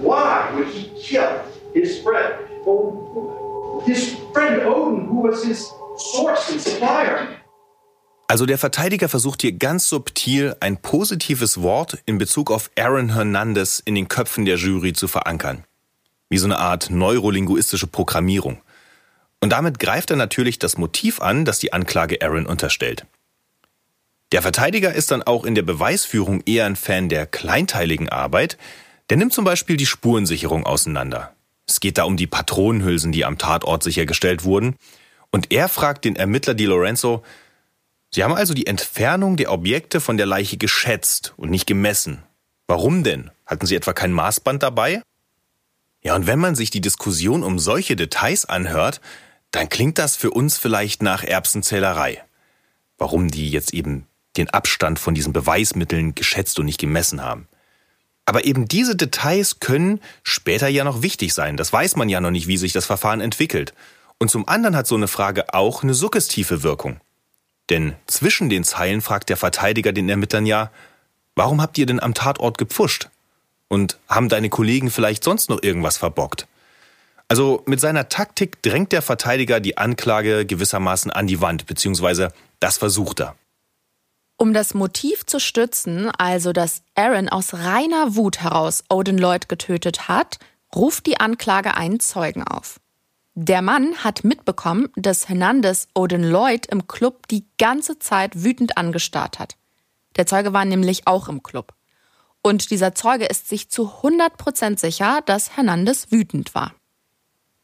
Why would he kill his friend, his friend Odin, who was his source and supplier? Also der Verteidiger versucht hier ganz subtil ein positives Wort in Bezug auf Aaron Hernandez in den Köpfen der Jury zu verankern. Wie so eine Art neurolinguistische Programmierung. Und damit greift er natürlich das Motiv an, das die Anklage Aaron unterstellt. Der Verteidiger ist dann auch in der Beweisführung eher ein Fan der kleinteiligen Arbeit. Der nimmt zum Beispiel die Spurensicherung auseinander. Es geht da um die Patronenhülsen, die am Tatort sichergestellt wurden. Und er fragt den Ermittler Di Lorenzo, Sie haben also die Entfernung der Objekte von der Leiche geschätzt und nicht gemessen. Warum denn? Hatten Sie etwa kein Maßband dabei? Ja, und wenn man sich die Diskussion um solche Details anhört, dann klingt das für uns vielleicht nach Erbsenzählerei. Warum die jetzt eben den Abstand von diesen Beweismitteln geschätzt und nicht gemessen haben. Aber eben diese Details können später ja noch wichtig sein. Das weiß man ja noch nicht, wie sich das Verfahren entwickelt. Und zum anderen hat so eine Frage auch eine suggestive Wirkung. Denn zwischen den Zeilen fragt der Verteidiger den Ermittlern ja, warum habt ihr denn am Tatort gepfuscht? Und haben deine Kollegen vielleicht sonst noch irgendwas verbockt? Also mit seiner Taktik drängt der Verteidiger die Anklage gewissermaßen an die Wand, beziehungsweise das versucht er. Um das Motiv zu stützen, also dass Aaron aus reiner Wut heraus Odin Lloyd getötet hat, ruft die Anklage einen Zeugen auf. Der Mann hat mitbekommen, dass Hernandez Odin Lloyd im Club die ganze Zeit wütend angestarrt hat. Der Zeuge war nämlich auch im Club. Und dieser Zeuge ist sich zu 100% sicher, dass Hernandez wütend war.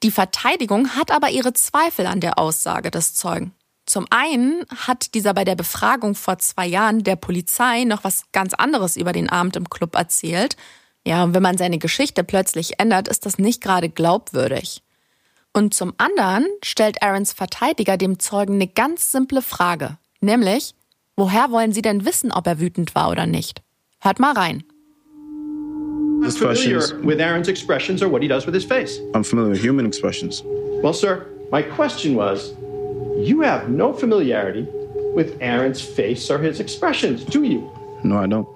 Die Verteidigung hat aber ihre Zweifel an der Aussage des Zeugen. Zum einen hat dieser bei der Befragung vor zwei Jahren der Polizei noch was ganz anderes über den Abend im Club erzählt. Ja, und wenn man seine Geschichte plötzlich ändert, ist das nicht gerade glaubwürdig. Und zum anderen stellt Aarons Verteidiger dem Zeugen eine ganz simple Frage, nämlich, woher wollen Sie denn wissen, ob er wütend war oder nicht? Hört mal rein. I'm familiar with Aaron's expressions or what he does with his face. I'm familiar with human expressions. Well, sir, my question was, you have no familiarity with Aaron's face or his expressions, do you? No, I don't.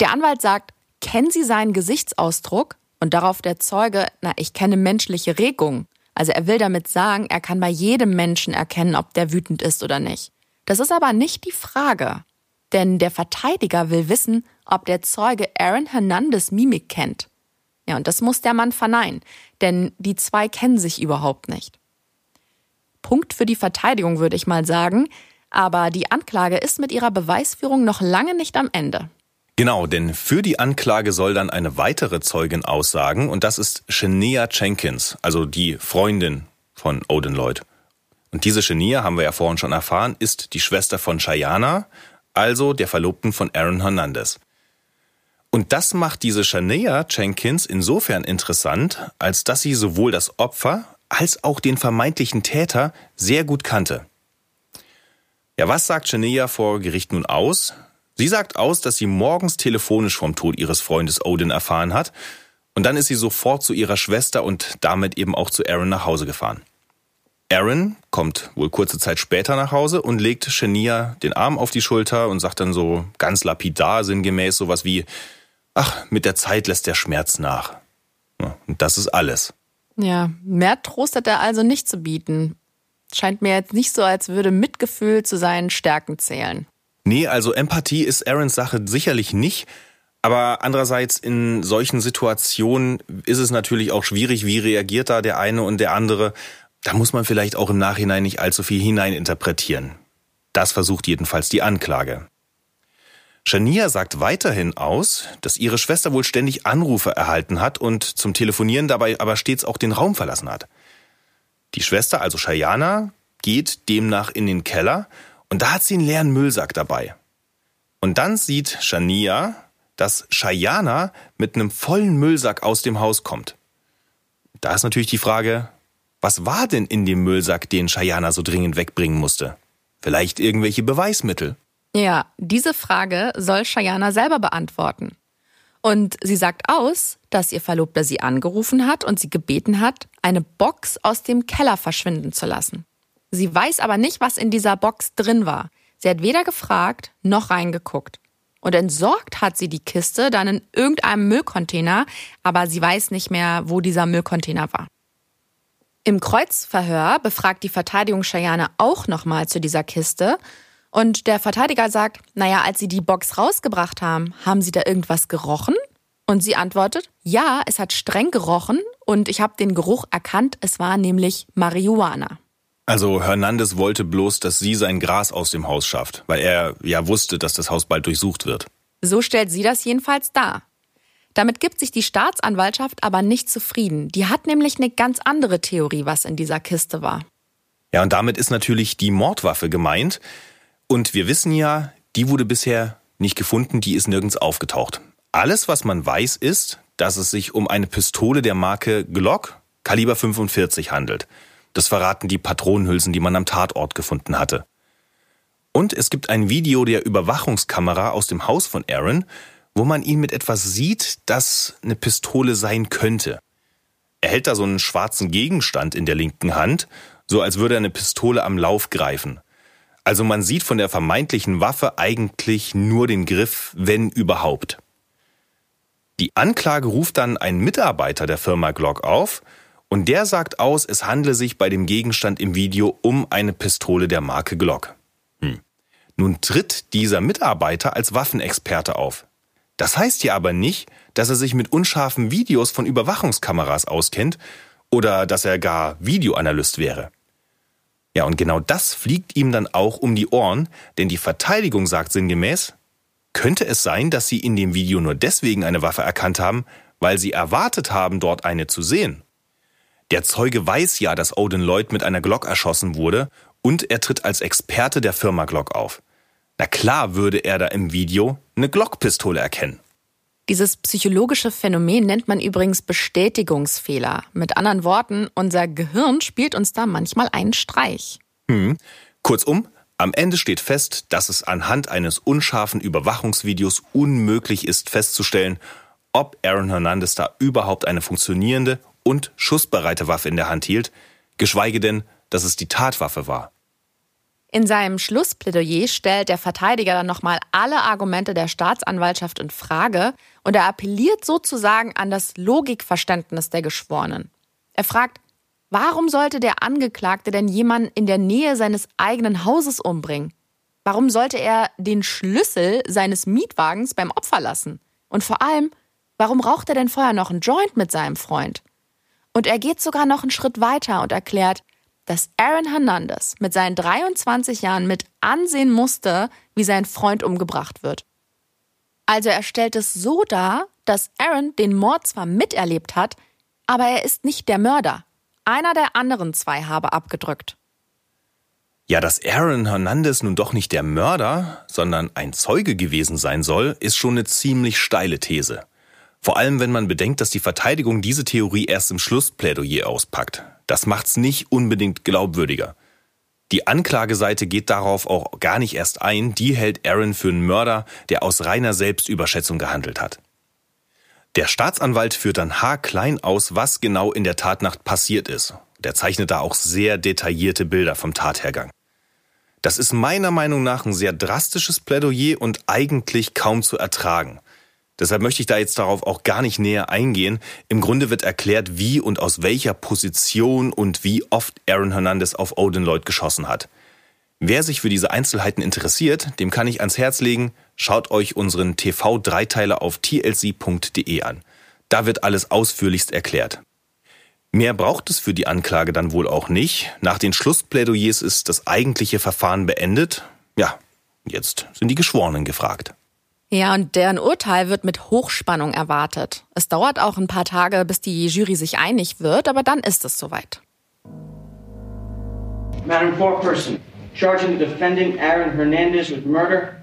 Der Anwalt sagt, kennen Sie seinen Gesichtsausdruck? Und darauf der Zeuge, na, ich kenne menschliche Regung. Also er will damit sagen, er kann bei jedem Menschen erkennen, ob der wütend ist oder nicht. Das ist aber nicht die Frage. Denn der Verteidiger will wissen, ob der Zeuge Aaron Hernandez Mimik kennt. Ja, und das muss der Mann verneinen, denn die zwei kennen sich überhaupt nicht. Punkt für die Verteidigung, würde ich mal sagen, aber die Anklage ist mit ihrer Beweisführung noch lange nicht am Ende. Genau, denn für die Anklage soll dann eine weitere Zeugin aussagen und das ist Shania Jenkins, also die Freundin von Odin Lloyd. Und diese Shania, haben wir ja vorhin schon erfahren, ist die Schwester von Cheyana, also der Verlobten von Aaron Hernandez. Und das macht diese Shania Jenkins insofern interessant, als dass sie sowohl das Opfer als auch den vermeintlichen Täter sehr gut kannte. Ja, was sagt Shania vor Gericht nun aus? Sie sagt aus, dass sie morgens telefonisch vom Tod ihres Freundes Odin erfahren hat und dann ist sie sofort zu ihrer Schwester und damit eben auch zu Aaron nach Hause gefahren. Aaron kommt wohl kurze Zeit später nach Hause und legt Shania den Arm auf die Schulter und sagt dann so ganz lapidar sinngemäß sowas wie, ach, mit der Zeit lässt der Schmerz nach. Und das ist alles. Ja, mehr Trost hat er also nicht zu bieten. Scheint mir jetzt nicht so, als würde Mitgefühl zu seinen Stärken zählen. Nee, also Empathie ist Aarons Sache sicherlich nicht. Aber andererseits in solchen Situationen ist es natürlich auch schwierig, wie reagiert da der eine und der andere. Da muss man vielleicht auch im Nachhinein nicht allzu viel hineininterpretieren. Das versucht jedenfalls die Anklage. Shania sagt weiterhin aus, dass ihre Schwester wohl ständig Anrufe erhalten hat und zum Telefonieren dabei aber stets auch den Raum verlassen hat. Die Schwester, also Shayana, geht demnach in den Keller und da hat sie einen leeren Müllsack dabei. Und dann sieht Shania, dass Shayana mit einem vollen Müllsack aus dem Haus kommt. Da ist natürlich die Frage, was war denn in dem Müllsack, den Shayana so dringend wegbringen musste? Vielleicht irgendwelche Beweismittel? Ja, diese Frage soll Shayana selber beantworten. Und sie sagt aus, dass ihr Verlobter sie angerufen hat und sie gebeten hat, eine Box aus dem Keller verschwinden zu lassen. Sie weiß aber nicht, was in dieser Box drin war. Sie hat weder gefragt noch reingeguckt. Und entsorgt hat sie die Kiste dann in irgendeinem Müllcontainer, aber sie weiß nicht mehr, wo dieser Müllcontainer war. Im Kreuzverhör befragt die Verteidigung Cheyenne auch nochmal zu dieser Kiste. Und der Verteidiger sagt, naja, als sie die Box rausgebracht haben, haben sie da irgendwas gerochen? Und sie antwortet, ja, es hat streng gerochen und ich habe den Geruch erkannt, es war nämlich Marihuana. Also Hernandez wollte bloß, dass sie sein Gras aus dem Haus schafft, weil er ja wusste, dass das Haus bald durchsucht wird. So stellt sie das jedenfalls dar. Damit gibt sich die Staatsanwaltschaft aber nicht zufrieden. Die hat nämlich eine ganz andere Theorie, was in dieser Kiste war. Ja, und damit ist natürlich die Mordwaffe gemeint. Und wir wissen ja, die wurde bisher nicht gefunden, die ist nirgends aufgetaucht. Alles, was man weiß, ist, dass es sich um eine Pistole der Marke Glock Kaliber 45 handelt. Das verraten die Patronenhülsen, die man am Tatort gefunden hatte. Und es gibt ein Video der Überwachungskamera aus dem Haus von Aaron, wo man ihn mit etwas sieht, das eine Pistole sein könnte. Er hält da so einen schwarzen Gegenstand in der linken Hand, so als würde er eine Pistole am Lauf greifen. Also man sieht von der vermeintlichen Waffe eigentlich nur den Griff, wenn überhaupt. Die Anklage ruft dann einen Mitarbeiter der Firma Glock auf und der sagt aus, es handle sich bei dem Gegenstand im Video um eine Pistole der Marke Glock. Hm. Nun tritt dieser Mitarbeiter als Waffenexperte auf. Das heißt ja aber nicht, dass er sich mit unscharfen Videos von Überwachungskameras auskennt oder dass er gar Videoanalyst wäre. Ja, und genau das fliegt ihm dann auch um die Ohren, denn die Verteidigung sagt sinngemäß, könnte es sein, dass sie in dem Video nur deswegen eine Waffe erkannt haben, weil sie erwartet haben, dort eine zu sehen? Der Zeuge weiß ja, dass Odin Lloyd mit einer Glock erschossen wurde und er tritt als Experte der Firma Glock auf. Na klar würde er da im Video eine Glockpistole erkennen. Dieses psychologische Phänomen nennt man übrigens Bestätigungsfehler. Mit anderen Worten, unser Gehirn spielt uns da manchmal einen Streich. Hm. Kurzum, am Ende steht fest, dass es anhand eines unscharfen Überwachungsvideos unmöglich ist festzustellen, ob Aaron Hernandez da überhaupt eine funktionierende und schussbereite Waffe in der Hand hielt, geschweige denn, dass es die Tatwaffe war. In seinem Schlussplädoyer stellt der Verteidiger dann nochmal alle Argumente der Staatsanwaltschaft in Frage und er appelliert sozusagen an das Logikverständnis der Geschworenen. Er fragt, warum sollte der Angeklagte denn jemanden in der Nähe seines eigenen Hauses umbringen? Warum sollte er den Schlüssel seines Mietwagens beim Opfer lassen? Und vor allem, warum raucht er denn vorher noch einen Joint mit seinem Freund? Und er geht sogar noch einen Schritt weiter und erklärt, dass Aaron Hernandez mit seinen 23 Jahren mit ansehen musste, wie sein Freund umgebracht wird. Also er stellt es so dar, dass Aaron den Mord zwar miterlebt hat, aber er ist nicht der Mörder. Einer der anderen zwei habe abgedrückt. Ja, dass Aaron Hernandez nun doch nicht der Mörder, sondern ein Zeuge gewesen sein soll, ist schon eine ziemlich steile These. Vor allem, wenn man bedenkt, dass die Verteidigung diese Theorie erst im Schlussplädoyer auspackt. Das macht's nicht unbedingt glaubwürdiger. Die Anklageseite geht darauf auch gar nicht erst ein, die hält Aaron für einen Mörder, der aus reiner Selbstüberschätzung gehandelt hat. Der Staatsanwalt führt dann haarklein aus, was genau in der Tatnacht passiert ist. Der zeichnet da auch sehr detaillierte Bilder vom Tathergang. Das ist meiner Meinung nach ein sehr drastisches Plädoyer und eigentlich kaum zu ertragen. Deshalb möchte ich da jetzt darauf auch gar nicht näher eingehen. Im Grunde wird erklärt, wie und aus welcher Position und wie oft Aaron Hernandez auf Odin Lloyd geschossen hat. Wer sich für diese Einzelheiten interessiert, dem kann ich ans Herz legen, schaut euch unseren TV-Dreiteiler auf tlc.de an. Da wird alles ausführlichst erklärt. Mehr braucht es für die Anklage dann wohl auch nicht. Nach den Schlussplädoyers ist das eigentliche Verfahren beendet. Ja, jetzt sind die Geschworenen gefragt. Ja, und deren Urteil wird mit Hochspannung erwartet. Es dauert auch ein paar Tage, bis die Jury sich einig wird, aber dann ist es soweit. Madam Foreperson, charging the defendant Aaron Hernandez with murder.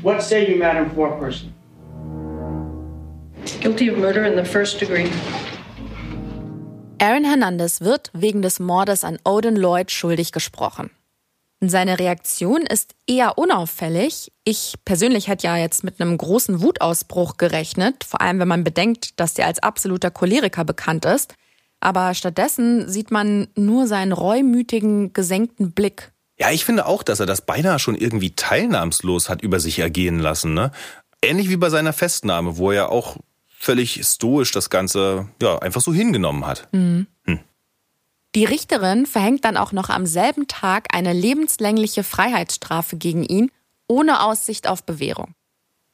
What say you, Madam Foreperson? Guilty of murder in the first degree. Aaron Hernandez wird wegen des Mordes an Odin Lloyd schuldig gesprochen. Seine Reaktion ist eher unauffällig. Ich persönlich hätte ja jetzt mit einem großen Wutausbruch gerechnet, vor allem wenn man bedenkt, dass er als absoluter Choleriker bekannt ist. Aber stattdessen sieht man nur seinen reumütigen, gesenkten Blick. Ja, ich finde auch, dass er das beinahe schon irgendwie teilnahmslos hat über sich ergehen lassen. Ne? Ähnlich wie bei seiner Festnahme, wo er auch völlig stoisch das Ganze ja einfach so hingenommen hat. Mhm. Hm. Die Richterin verhängt dann auch noch am selben Tag eine lebenslängliche Freiheitsstrafe gegen ihn, ohne Aussicht auf Bewährung.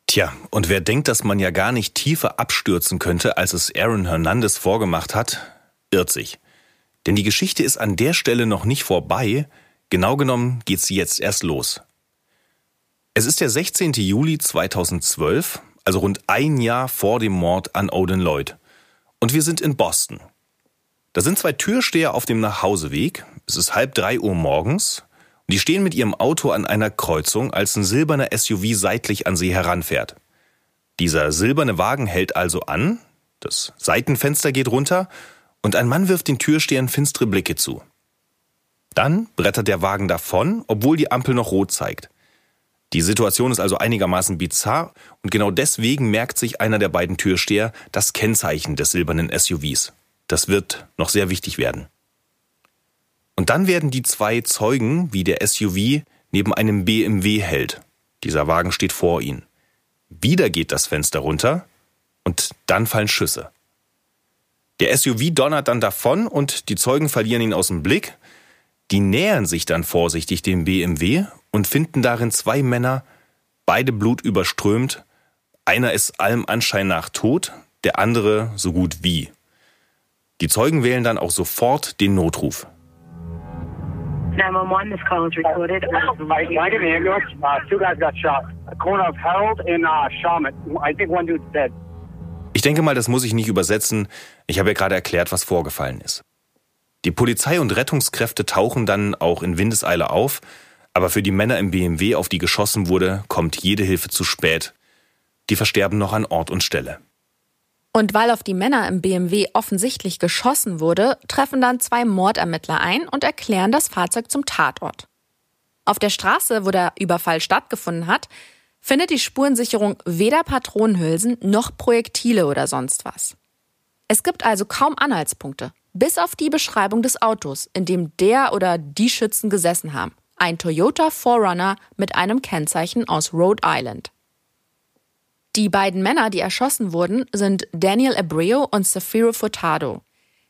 Tja, und wer denkt, dass man ja gar nicht tiefer abstürzen könnte, als es Aaron Hernandez vorgemacht hat, irrt sich. Denn die Geschichte ist an der Stelle noch nicht vorbei, genau genommen geht sie jetzt erst los. Es ist der 16. Juli 2012, also rund ein Jahr vor dem Mord an Odin Lloyd. Und wir sind in Boston. Da sind zwei Türsteher auf dem Nachhauseweg. Es ist halb drei Uhr morgens. Und die stehen mit ihrem Auto an einer Kreuzung, als ein silberner SUV seitlich an sie heranfährt. Dieser silberne Wagen hält also an, das Seitenfenster geht runter und ein Mann wirft den Türstehern finstere Blicke zu. Dann brettert der Wagen davon, obwohl die Ampel noch rot zeigt. Die Situation ist also einigermaßen bizarr und genau deswegen merkt sich einer der beiden Türsteher das Kennzeichen des silbernen SUVs. Das wird noch sehr wichtig werden. Und dann werden die zwei Zeugen, wie der SUV neben einem BMW hält. Dieser Wagen steht vor ihnen. Wieder geht das Fenster runter und dann fallen Schüsse. Der SUV donnert dann davon und die Zeugen verlieren ihn aus dem Blick. Die nähern sich dann vorsichtig dem BMW und finden darin zwei Männer, beide blutüberströmt. Einer ist allem Anschein nach tot, der andere so gut wie. Die Zeugen wählen dann auch sofort den Notruf. 911, this call is recorded. I get an ambulance. Uh, two guys got shot. Corner of Harold and uh, Shaman. I think one dude's dead. Ich denke mal, das muss ich nicht übersetzen. Ich habe ja gerade erklärt, was vorgefallen ist. Die Polizei und Rettungskräfte tauchen dann auch in Windeseile auf, aber für die Männer im BMW, auf die geschossen wurde, kommt jede Hilfe zu spät. Die versterben noch an Ort und Stelle. Und weil auf die Männer im BMW offensichtlich geschossen wurde, treffen dann zwei Mordermittler ein und erklären das Fahrzeug zum Tatort. Auf der Straße, wo der Überfall stattgefunden hat, findet die Spurensicherung weder Patronenhülsen noch Projektile oder sonst was. Es gibt also kaum Anhaltspunkte, bis auf die Beschreibung des Autos, in dem der oder die Schützen gesessen haben ein Toyota 4Runner mit einem Kennzeichen aus Rhode Island. Die beiden Männer, die erschossen wurden, sind Daniel Abreu und Safiro Furtado.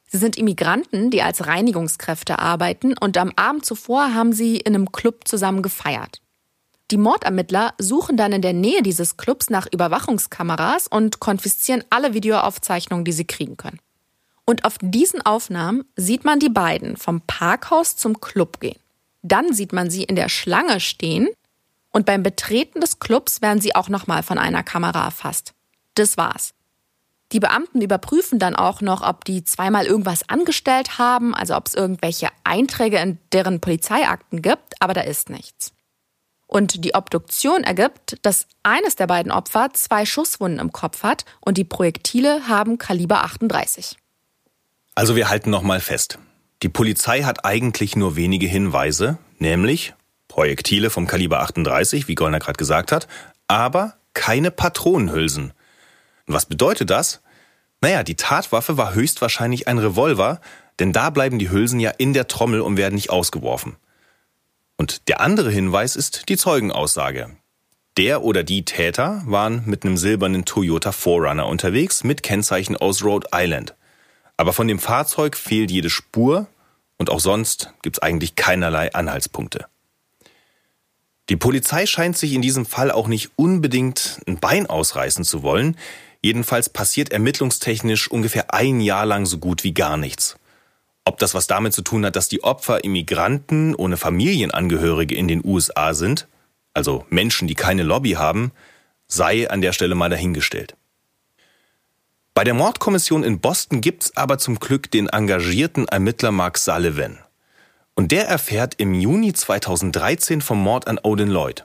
Sie sind Immigranten, die als Reinigungskräfte arbeiten und am Abend zuvor haben sie in einem Club zusammen gefeiert. Die Mordermittler suchen dann in der Nähe dieses Clubs nach Überwachungskameras und konfiszieren alle Videoaufzeichnungen, die sie kriegen können. Und auf diesen Aufnahmen sieht man die beiden vom Parkhaus zum Club gehen. Dann sieht man sie in der Schlange stehen und beim Betreten des Clubs werden sie auch nochmal von einer Kamera erfasst. Das war's. Die Beamten überprüfen dann auch noch, ob die zweimal irgendwas angestellt haben, also ob es irgendwelche Einträge in deren Polizeiakten gibt, aber da ist nichts. Und die Obduktion ergibt, dass eines der beiden Opfer zwei Schusswunden im Kopf hat und die Projektile haben Kaliber 38. Also wir halten nochmal fest. Die Polizei hat eigentlich nur wenige Hinweise, nämlich Projektile vom Kaliber 38, wie Gollner gerade gesagt hat, aber keine Patronenhülsen. Was bedeutet das? Naja, die Tatwaffe war höchstwahrscheinlich ein Revolver, denn da bleiben die Hülsen ja in der Trommel und werden nicht ausgeworfen. Und der andere Hinweis ist die Zeugenaussage. Der oder die Täter waren mit einem silbernen Toyota 4Runner unterwegs mit Kennzeichen aus Rhode Island. Aber von dem Fahrzeug fehlt jede Spur und auch sonst gibt's eigentlich keinerlei Anhaltspunkte. Die Polizei scheint sich in diesem Fall auch nicht unbedingt ein Bein ausreißen zu wollen. Jedenfalls passiert ermittlungstechnisch ungefähr ein Jahr lang so gut wie gar nichts. Ob das was damit zu tun hat, dass die Opfer Immigranten ohne Familienangehörige in den USA sind, also Menschen, die keine Lobby haben, sei an der Stelle mal dahingestellt. Bei der Mordkommission in Boston gibt's aber zum Glück den engagierten Ermittler Mark Sullivan. Und der erfährt im Juni 2013 vom Mord an Odin Lloyd.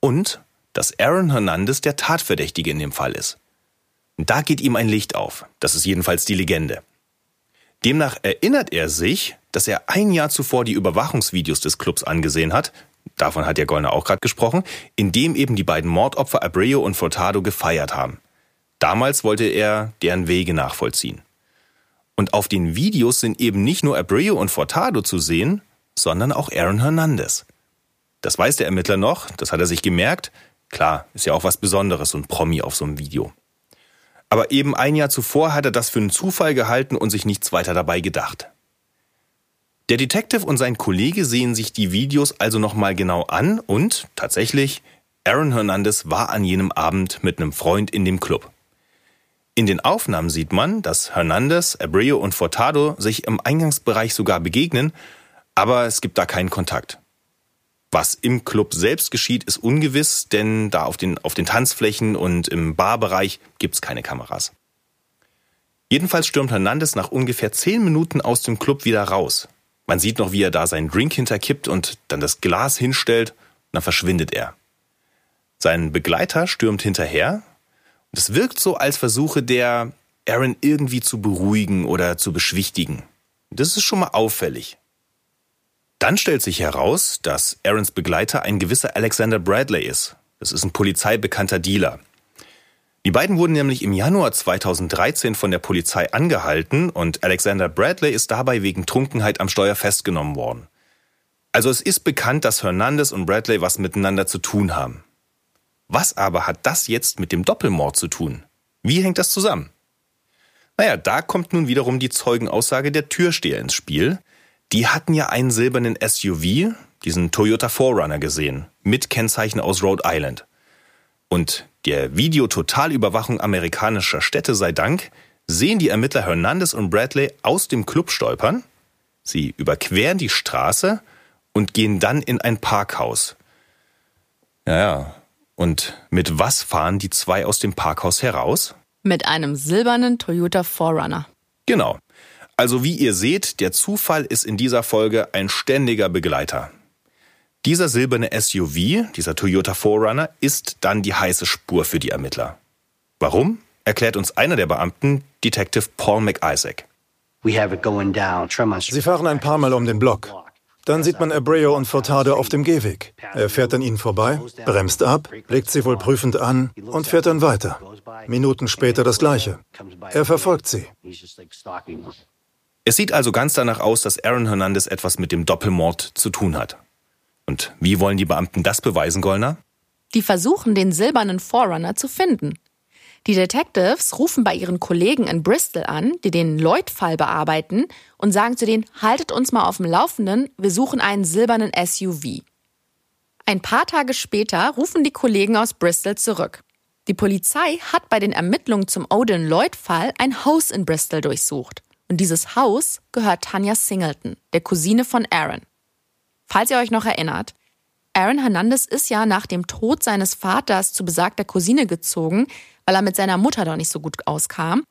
Und, dass Aaron Hernandez der Tatverdächtige in dem Fall ist. Da geht ihm ein Licht auf. Das ist jedenfalls die Legende. Demnach erinnert er sich, dass er ein Jahr zuvor die Überwachungsvideos des Clubs angesehen hat, davon hat ja Gollner auch gerade gesprochen, in dem eben die beiden Mordopfer Abreu und Furtado gefeiert haben. Damals wollte er deren Wege nachvollziehen. Und auf den Videos sind eben nicht nur Abreu und Fortado zu sehen, sondern auch Aaron Hernandez. Das weiß der Ermittler noch, das hat er sich gemerkt. Klar, ist ja auch was Besonderes, so ein Promi auf so einem Video. Aber eben ein Jahr zuvor hat er das für einen Zufall gehalten und sich nichts weiter dabei gedacht. Der Detective und sein Kollege sehen sich die Videos also nochmal genau an und tatsächlich, Aaron Hernandez war an jenem Abend mit einem Freund in dem Club. In den Aufnahmen sieht man, dass Hernandez, Abreu und Fortado sich im Eingangsbereich sogar begegnen, aber es gibt da keinen Kontakt. Was im Club selbst geschieht, ist ungewiss, denn da auf den, auf den Tanzflächen und im Barbereich gibt's keine Kameras. Jedenfalls stürmt Hernandez nach ungefähr zehn Minuten aus dem Club wieder raus. Man sieht noch, wie er da seinen Drink hinterkippt und dann das Glas hinstellt, und dann verschwindet er. Sein Begleiter stürmt hinterher, und es wirkt so, als versuche der Aaron irgendwie zu beruhigen oder zu beschwichtigen. Das ist schon mal auffällig. Dann stellt sich heraus, dass Aarons Begleiter ein gewisser Alexander Bradley ist. Das ist ein polizeibekannter Dealer. Die beiden wurden nämlich im Januar 2013 von der Polizei angehalten und Alexander Bradley ist dabei wegen Trunkenheit am Steuer festgenommen worden. Also es ist bekannt, dass Hernandez und Bradley was miteinander zu tun haben. Was aber hat das jetzt mit dem Doppelmord zu tun? Wie hängt das zusammen? Naja, da kommt nun wiederum die Zeugenaussage der Türsteher ins Spiel. Die hatten ja einen silbernen SUV, diesen Toyota Forerunner gesehen, mit Kennzeichen aus Rhode Island. Und der Videototalüberwachung amerikanischer Städte sei Dank sehen die Ermittler Hernandez und Bradley aus dem Club stolpern. Sie überqueren die Straße und gehen dann in ein Parkhaus. Ja, ja, und mit was fahren die zwei aus dem Parkhaus heraus? Mit einem silbernen Toyota Forerunner. Genau. Also wie ihr seht, der Zufall ist in dieser Folge ein ständiger Begleiter. Dieser silberne SUV, dieser Toyota Forerunner, ist dann die heiße Spur für die Ermittler. Warum? Erklärt uns einer der Beamten, Detective Paul McIsaac. Sie fahren ein paar Mal um den Block. Dann sieht man Abreu und Furtado auf dem Gehweg. Er fährt an ihnen vorbei, bremst ab, blickt sie wohl prüfend an und fährt dann weiter. Minuten später das Gleiche. Er verfolgt sie. Es sieht also ganz danach aus, dass Aaron Hernandez etwas mit dem Doppelmord zu tun hat. Und wie wollen die Beamten das beweisen, Gollner? Die versuchen, den silbernen Forerunner zu finden. Die Detectives rufen bei ihren Kollegen in Bristol an, die den Lloyd-Fall bearbeiten, und sagen zu denen, haltet uns mal auf dem Laufenden, wir suchen einen silbernen SUV. Ein paar Tage später rufen die Kollegen aus Bristol zurück. Die Polizei hat bei den Ermittlungen zum Odin Lloyd-Fall ein Haus in Bristol durchsucht. Und dieses Haus gehört Tanya Singleton, der Cousine von Aaron. Falls ihr euch noch erinnert, Aaron Hernandez ist ja nach dem Tod seines Vaters zu besagter Cousine gezogen, weil er mit seiner Mutter doch nicht so gut auskam.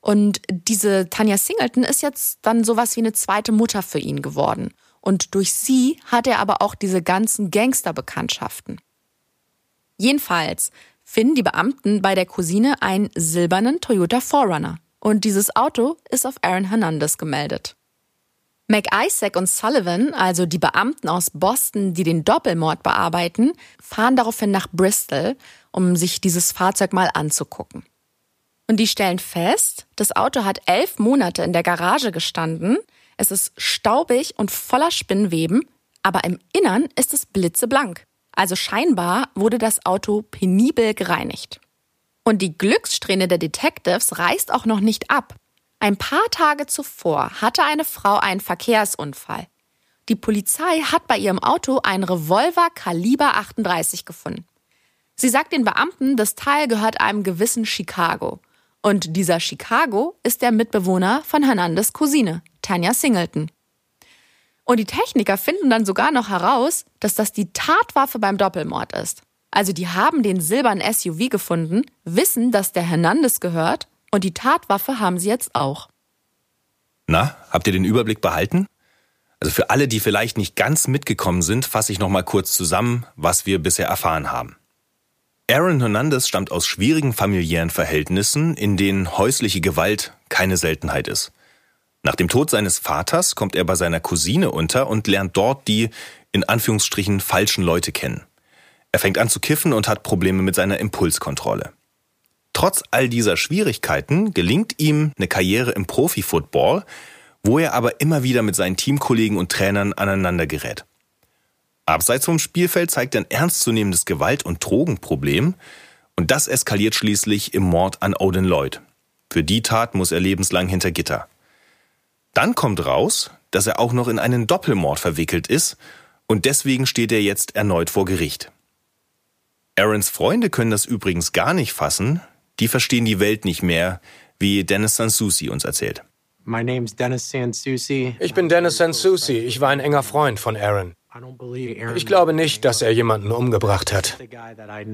Und diese Tanja Singleton ist jetzt dann sowas wie eine zweite Mutter für ihn geworden. Und durch sie hat er aber auch diese ganzen Gangsterbekanntschaften. Jedenfalls finden die Beamten bei der Cousine einen silbernen Toyota Forerunner. Und dieses Auto ist auf Aaron Hernandez gemeldet. McIsaac und Sullivan, also die Beamten aus Boston, die den Doppelmord bearbeiten, fahren daraufhin nach Bristol, um sich dieses Fahrzeug mal anzugucken. Und die stellen fest, das Auto hat elf Monate in der Garage gestanden, es ist staubig und voller Spinnweben, aber im Innern ist es blitzeblank. Also scheinbar wurde das Auto penibel gereinigt. Und die Glückssträhne der Detectives reißt auch noch nicht ab. Ein paar Tage zuvor hatte eine Frau einen Verkehrsunfall. Die Polizei hat bei ihrem Auto einen Revolver Kaliber 38 gefunden. Sie sagt den Beamten, das Teil gehört einem gewissen Chicago. Und dieser Chicago ist der Mitbewohner von Hernandez Cousine, Tanya Singleton. Und die Techniker finden dann sogar noch heraus, dass das die Tatwaffe beim Doppelmord ist. Also die haben den silbernen SUV gefunden, wissen, dass der Hernandez gehört und die Tatwaffe haben sie jetzt auch. Na, habt ihr den Überblick behalten? Also für alle, die vielleicht nicht ganz mitgekommen sind, fasse ich noch mal kurz zusammen, was wir bisher erfahren haben. Aaron Hernandez stammt aus schwierigen familiären Verhältnissen, in denen häusliche Gewalt keine Seltenheit ist. Nach dem Tod seines Vaters kommt er bei seiner Cousine unter und lernt dort die in Anführungsstrichen falschen Leute kennen. Er fängt an zu kiffen und hat Probleme mit seiner Impulskontrolle. Trotz all dieser Schwierigkeiten gelingt ihm eine Karriere im Profi-Football, wo er aber immer wieder mit seinen Teamkollegen und Trainern aneinander gerät. Abseits vom Spielfeld zeigt er ein ernstzunehmendes Gewalt- und Drogenproblem und das eskaliert schließlich im Mord an Odin Lloyd. Für die Tat muss er lebenslang hinter Gitter. Dann kommt raus, dass er auch noch in einen Doppelmord verwickelt ist und deswegen steht er jetzt erneut vor Gericht. Aarons Freunde können das übrigens gar nicht fassen, die verstehen die Welt nicht mehr, wie Dennis Sansusi uns erzählt. Ich bin Dennis Sansusi, ich war ein enger Freund von Aaron. Ich glaube nicht, dass er jemanden umgebracht hat.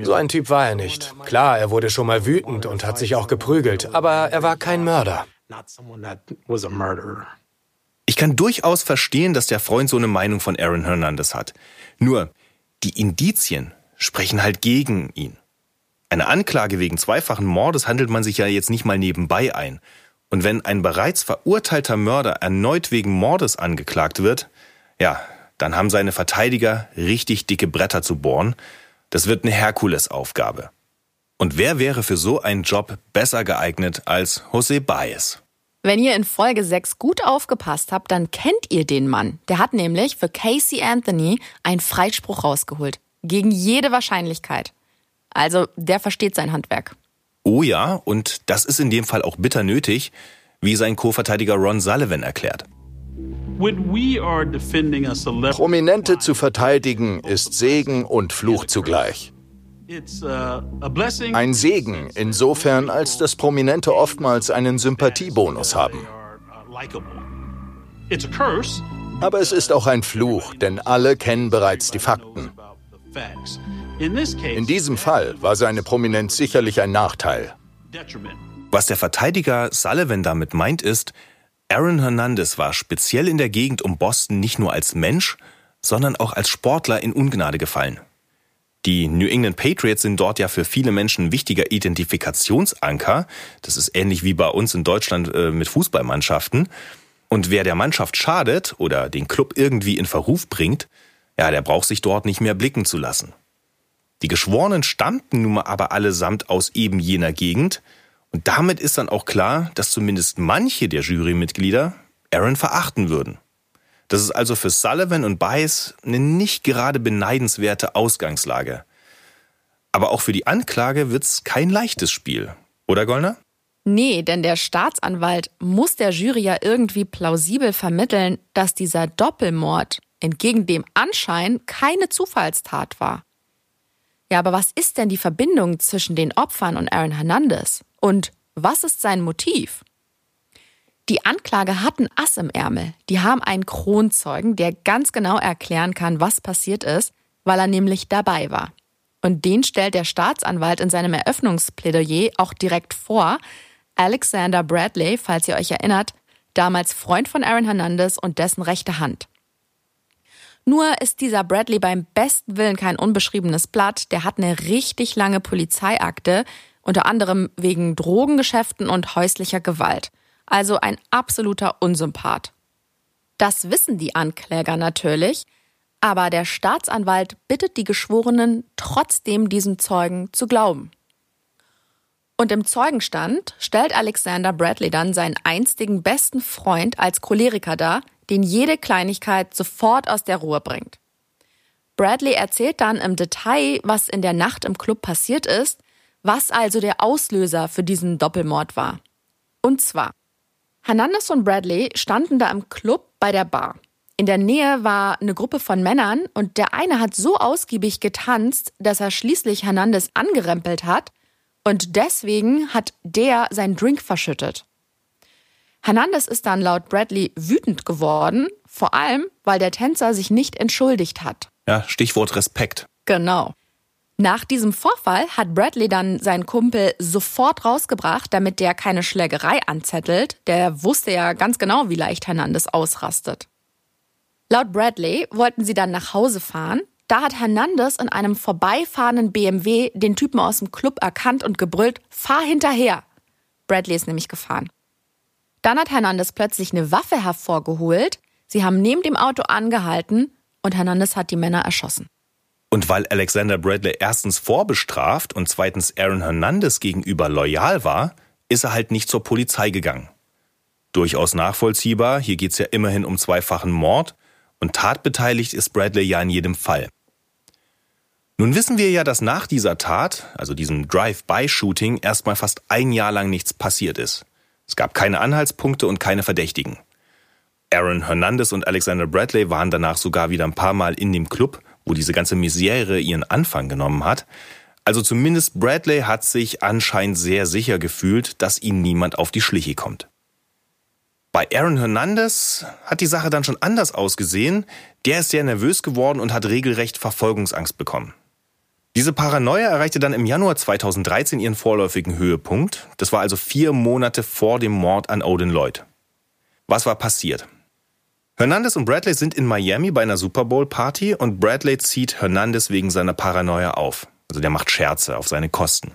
So ein Typ war er nicht. Klar, er wurde schon mal wütend und hat sich auch geprügelt, aber er war kein Mörder. Ich kann durchaus verstehen, dass der Freund so eine Meinung von Aaron Hernandez hat. Nur, die Indizien sprechen halt gegen ihn. Eine Anklage wegen zweifachen Mordes handelt man sich ja jetzt nicht mal nebenbei ein. Und wenn ein bereits verurteilter Mörder erneut wegen Mordes angeklagt wird, ja, dann haben seine Verteidiger richtig dicke Bretter zu bohren. Das wird eine Herkulesaufgabe. Und wer wäre für so einen Job besser geeignet als José Baez? Wenn ihr in Folge 6 gut aufgepasst habt, dann kennt ihr den Mann. Der hat nämlich für Casey Anthony einen Freispruch rausgeholt. Gegen jede Wahrscheinlichkeit. Also der versteht sein Handwerk. Oh ja, und das ist in dem Fall auch bitter nötig, wie sein Co-Verteidiger Ron Sullivan erklärt. Prominente zu verteidigen ist Segen und Fluch zugleich. Ein Segen insofern, als dass Prominente oftmals einen Sympathiebonus haben. Aber es ist auch ein Fluch, denn alle kennen bereits die Fakten. In diesem Fall war seine Prominenz sicherlich ein Nachteil. Was der Verteidiger Sullivan damit meint, ist, Aaron Hernandez war speziell in der Gegend um Boston nicht nur als Mensch, sondern auch als Sportler in Ungnade gefallen. Die New England Patriots sind dort ja für viele Menschen ein wichtiger Identifikationsanker. Das ist ähnlich wie bei uns in Deutschland äh, mit Fußballmannschaften. Und wer der Mannschaft schadet oder den Club irgendwie in Verruf bringt, ja, der braucht sich dort nicht mehr blicken zu lassen. Die Geschworenen stammten nun mal aber allesamt aus eben jener Gegend und damit ist dann auch klar, dass zumindest manche der Jurymitglieder Aaron verachten würden. Das ist also für Sullivan und Bice eine nicht gerade beneidenswerte Ausgangslage. Aber auch für die Anklage wird's kein leichtes Spiel. Oder Gollner? Nee, denn der Staatsanwalt muss der Jury ja irgendwie plausibel vermitteln, dass dieser Doppelmord entgegen dem Anschein keine Zufallstat war. Ja, aber was ist denn die Verbindung zwischen den Opfern und Aaron Hernandez? Und was ist sein Motiv? Die Anklage hat ein Ass im Ärmel. Die haben einen Kronzeugen, der ganz genau erklären kann, was passiert ist, weil er nämlich dabei war. Und den stellt der Staatsanwalt in seinem Eröffnungsplädoyer auch direkt vor. Alexander Bradley, falls ihr euch erinnert, damals Freund von Aaron Hernandez und dessen rechte Hand. Nur ist dieser Bradley beim besten Willen kein unbeschriebenes Blatt. Der hat eine richtig lange Polizeiakte, unter anderem wegen Drogengeschäften und häuslicher Gewalt. Also ein absoluter Unsympath. Das wissen die Ankläger natürlich, aber der Staatsanwalt bittet die Geschworenen trotzdem diesem Zeugen zu glauben. Und im Zeugenstand stellt Alexander Bradley dann seinen einstigen besten Freund als Choleriker dar, den jede Kleinigkeit sofort aus der Ruhe bringt. Bradley erzählt dann im Detail, was in der Nacht im Club passiert ist was also der Auslöser für diesen Doppelmord war. Und zwar, Hernandez und Bradley standen da im Club bei der Bar. In der Nähe war eine Gruppe von Männern und der eine hat so ausgiebig getanzt, dass er schließlich Hernandez angerempelt hat und deswegen hat der seinen Drink verschüttet. Hernandez ist dann laut Bradley wütend geworden, vor allem, weil der Tänzer sich nicht entschuldigt hat. Ja, Stichwort Respekt. Genau. Nach diesem Vorfall hat Bradley dann seinen Kumpel sofort rausgebracht, damit der keine Schlägerei anzettelt. Der wusste ja ganz genau, wie leicht Hernandez ausrastet. Laut Bradley wollten sie dann nach Hause fahren. Da hat Hernandez in einem vorbeifahrenden BMW den Typen aus dem Club erkannt und gebrüllt, fahr hinterher. Bradley ist nämlich gefahren. Dann hat Hernandez plötzlich eine Waffe hervorgeholt. Sie haben neben dem Auto angehalten und Hernandez hat die Männer erschossen. Und weil Alexander Bradley erstens vorbestraft und zweitens Aaron Hernandez gegenüber loyal war, ist er halt nicht zur Polizei gegangen. Durchaus nachvollziehbar, hier geht's ja immerhin um zweifachen Mord Und tatbeteiligt ist Bradley ja in jedem Fall. Nun wissen wir ja, dass nach dieser Tat, also diesem Drive-by-Shooting, erstmal fast ein Jahr lang nichts passiert ist. Es gab keine Anhaltspunkte und keine Verdächtigen. Aaron Hernandez und Alexander Bradley waren danach sogar wieder ein paar Mal in dem Club, wo diese ganze Misere ihren Anfang genommen hat. Also zumindest Bradley hat sich anscheinend sehr sicher gefühlt, dass ihm niemand auf die Schliche kommt. Bei Aaron Hernandez hat die Sache dann schon anders ausgesehen. Der ist sehr nervös geworden und hat regelrecht Verfolgungsangst bekommen. Diese Paranoia erreichte dann im Januar 2013 ihren vorläufigen Höhepunkt. Das war also vier Monate vor dem Mord an Odin Lloyd. Was war passiert? Hernandez und Bradley sind in Miami bei einer Super Bowl Party und Bradley zieht Hernandez wegen seiner Paranoia auf. Also der macht Scherze auf seine Kosten.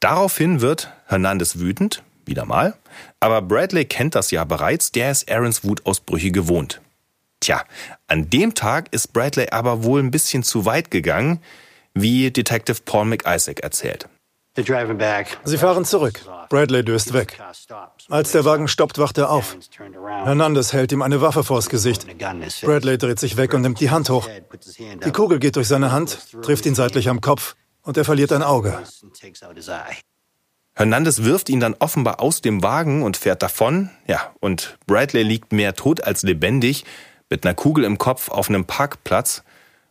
Daraufhin wird Hernandez wütend, wieder mal, aber Bradley kennt das ja bereits, der ist Aarons Wutausbrüche gewohnt. Tja, an dem Tag ist Bradley aber wohl ein bisschen zu weit gegangen, wie Detective Paul McIsaac erzählt. Sie fahren zurück. Bradley döst weg. Als der Wagen stoppt, wacht er auf. Hernandez hält ihm eine Waffe vors Gesicht. Bradley dreht sich weg und nimmt die Hand hoch. Die Kugel geht durch seine Hand, trifft ihn seitlich am Kopf und er verliert ein Auge. Hernandez wirft ihn dann offenbar aus dem Wagen und fährt davon. Ja, und Bradley liegt mehr tot als lebendig mit einer Kugel im Kopf auf einem Parkplatz,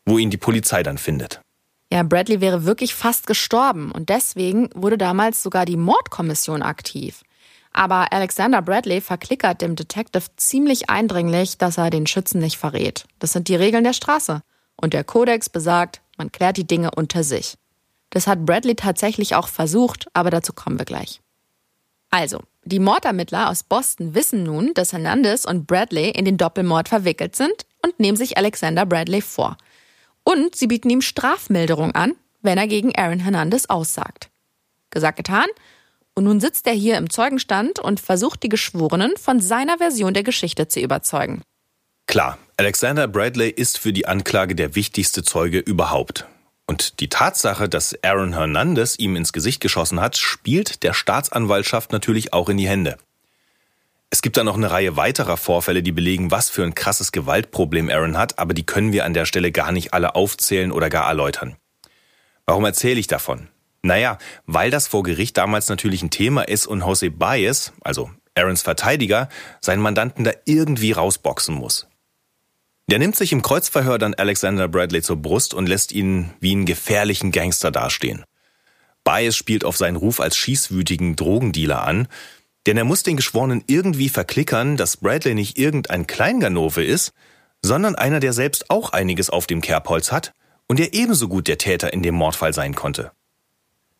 wo ihn die Polizei dann findet. Ja, Bradley wäre wirklich fast gestorben und deswegen wurde damals sogar die Mordkommission aktiv. Aber Alexander Bradley verklickert dem Detective ziemlich eindringlich, dass er den Schützen nicht verrät. Das sind die Regeln der Straße. Und der Kodex besagt, man klärt die Dinge unter sich. Das hat Bradley tatsächlich auch versucht, aber dazu kommen wir gleich. Also, die Mordermittler aus Boston wissen nun, dass Hernandez und Bradley in den Doppelmord verwickelt sind und nehmen sich Alexander Bradley vor. Und sie bieten ihm Strafmilderung an, wenn er gegen Aaron Hernandez aussagt. Gesagt, getan. Und nun sitzt er hier im Zeugenstand und versucht die Geschworenen von seiner Version der Geschichte zu überzeugen. Klar, Alexander Bradley ist für die Anklage der wichtigste Zeuge überhaupt. Und die Tatsache, dass Aaron Hernandez ihm ins Gesicht geschossen hat, spielt der Staatsanwaltschaft natürlich auch in die Hände. Es gibt da noch eine Reihe weiterer Vorfälle, die belegen, was für ein krasses Gewaltproblem Aaron hat, aber die können wir an der Stelle gar nicht alle aufzählen oder gar erläutern. Warum erzähle ich davon? Naja, weil das vor Gericht damals natürlich ein Thema ist und Jose Baez, also Aarons Verteidiger, seinen Mandanten da irgendwie rausboxen muss. Der nimmt sich im Kreuzverhör dann Alexander Bradley zur Brust und lässt ihn wie einen gefährlichen Gangster dastehen. Baez spielt auf seinen Ruf als schießwütigen Drogendealer an, denn er muss den Geschworenen irgendwie verklickern, dass Bradley nicht irgendein Kleinganove ist, sondern einer, der selbst auch einiges auf dem Kerbholz hat und der ebenso gut der Täter in dem Mordfall sein konnte.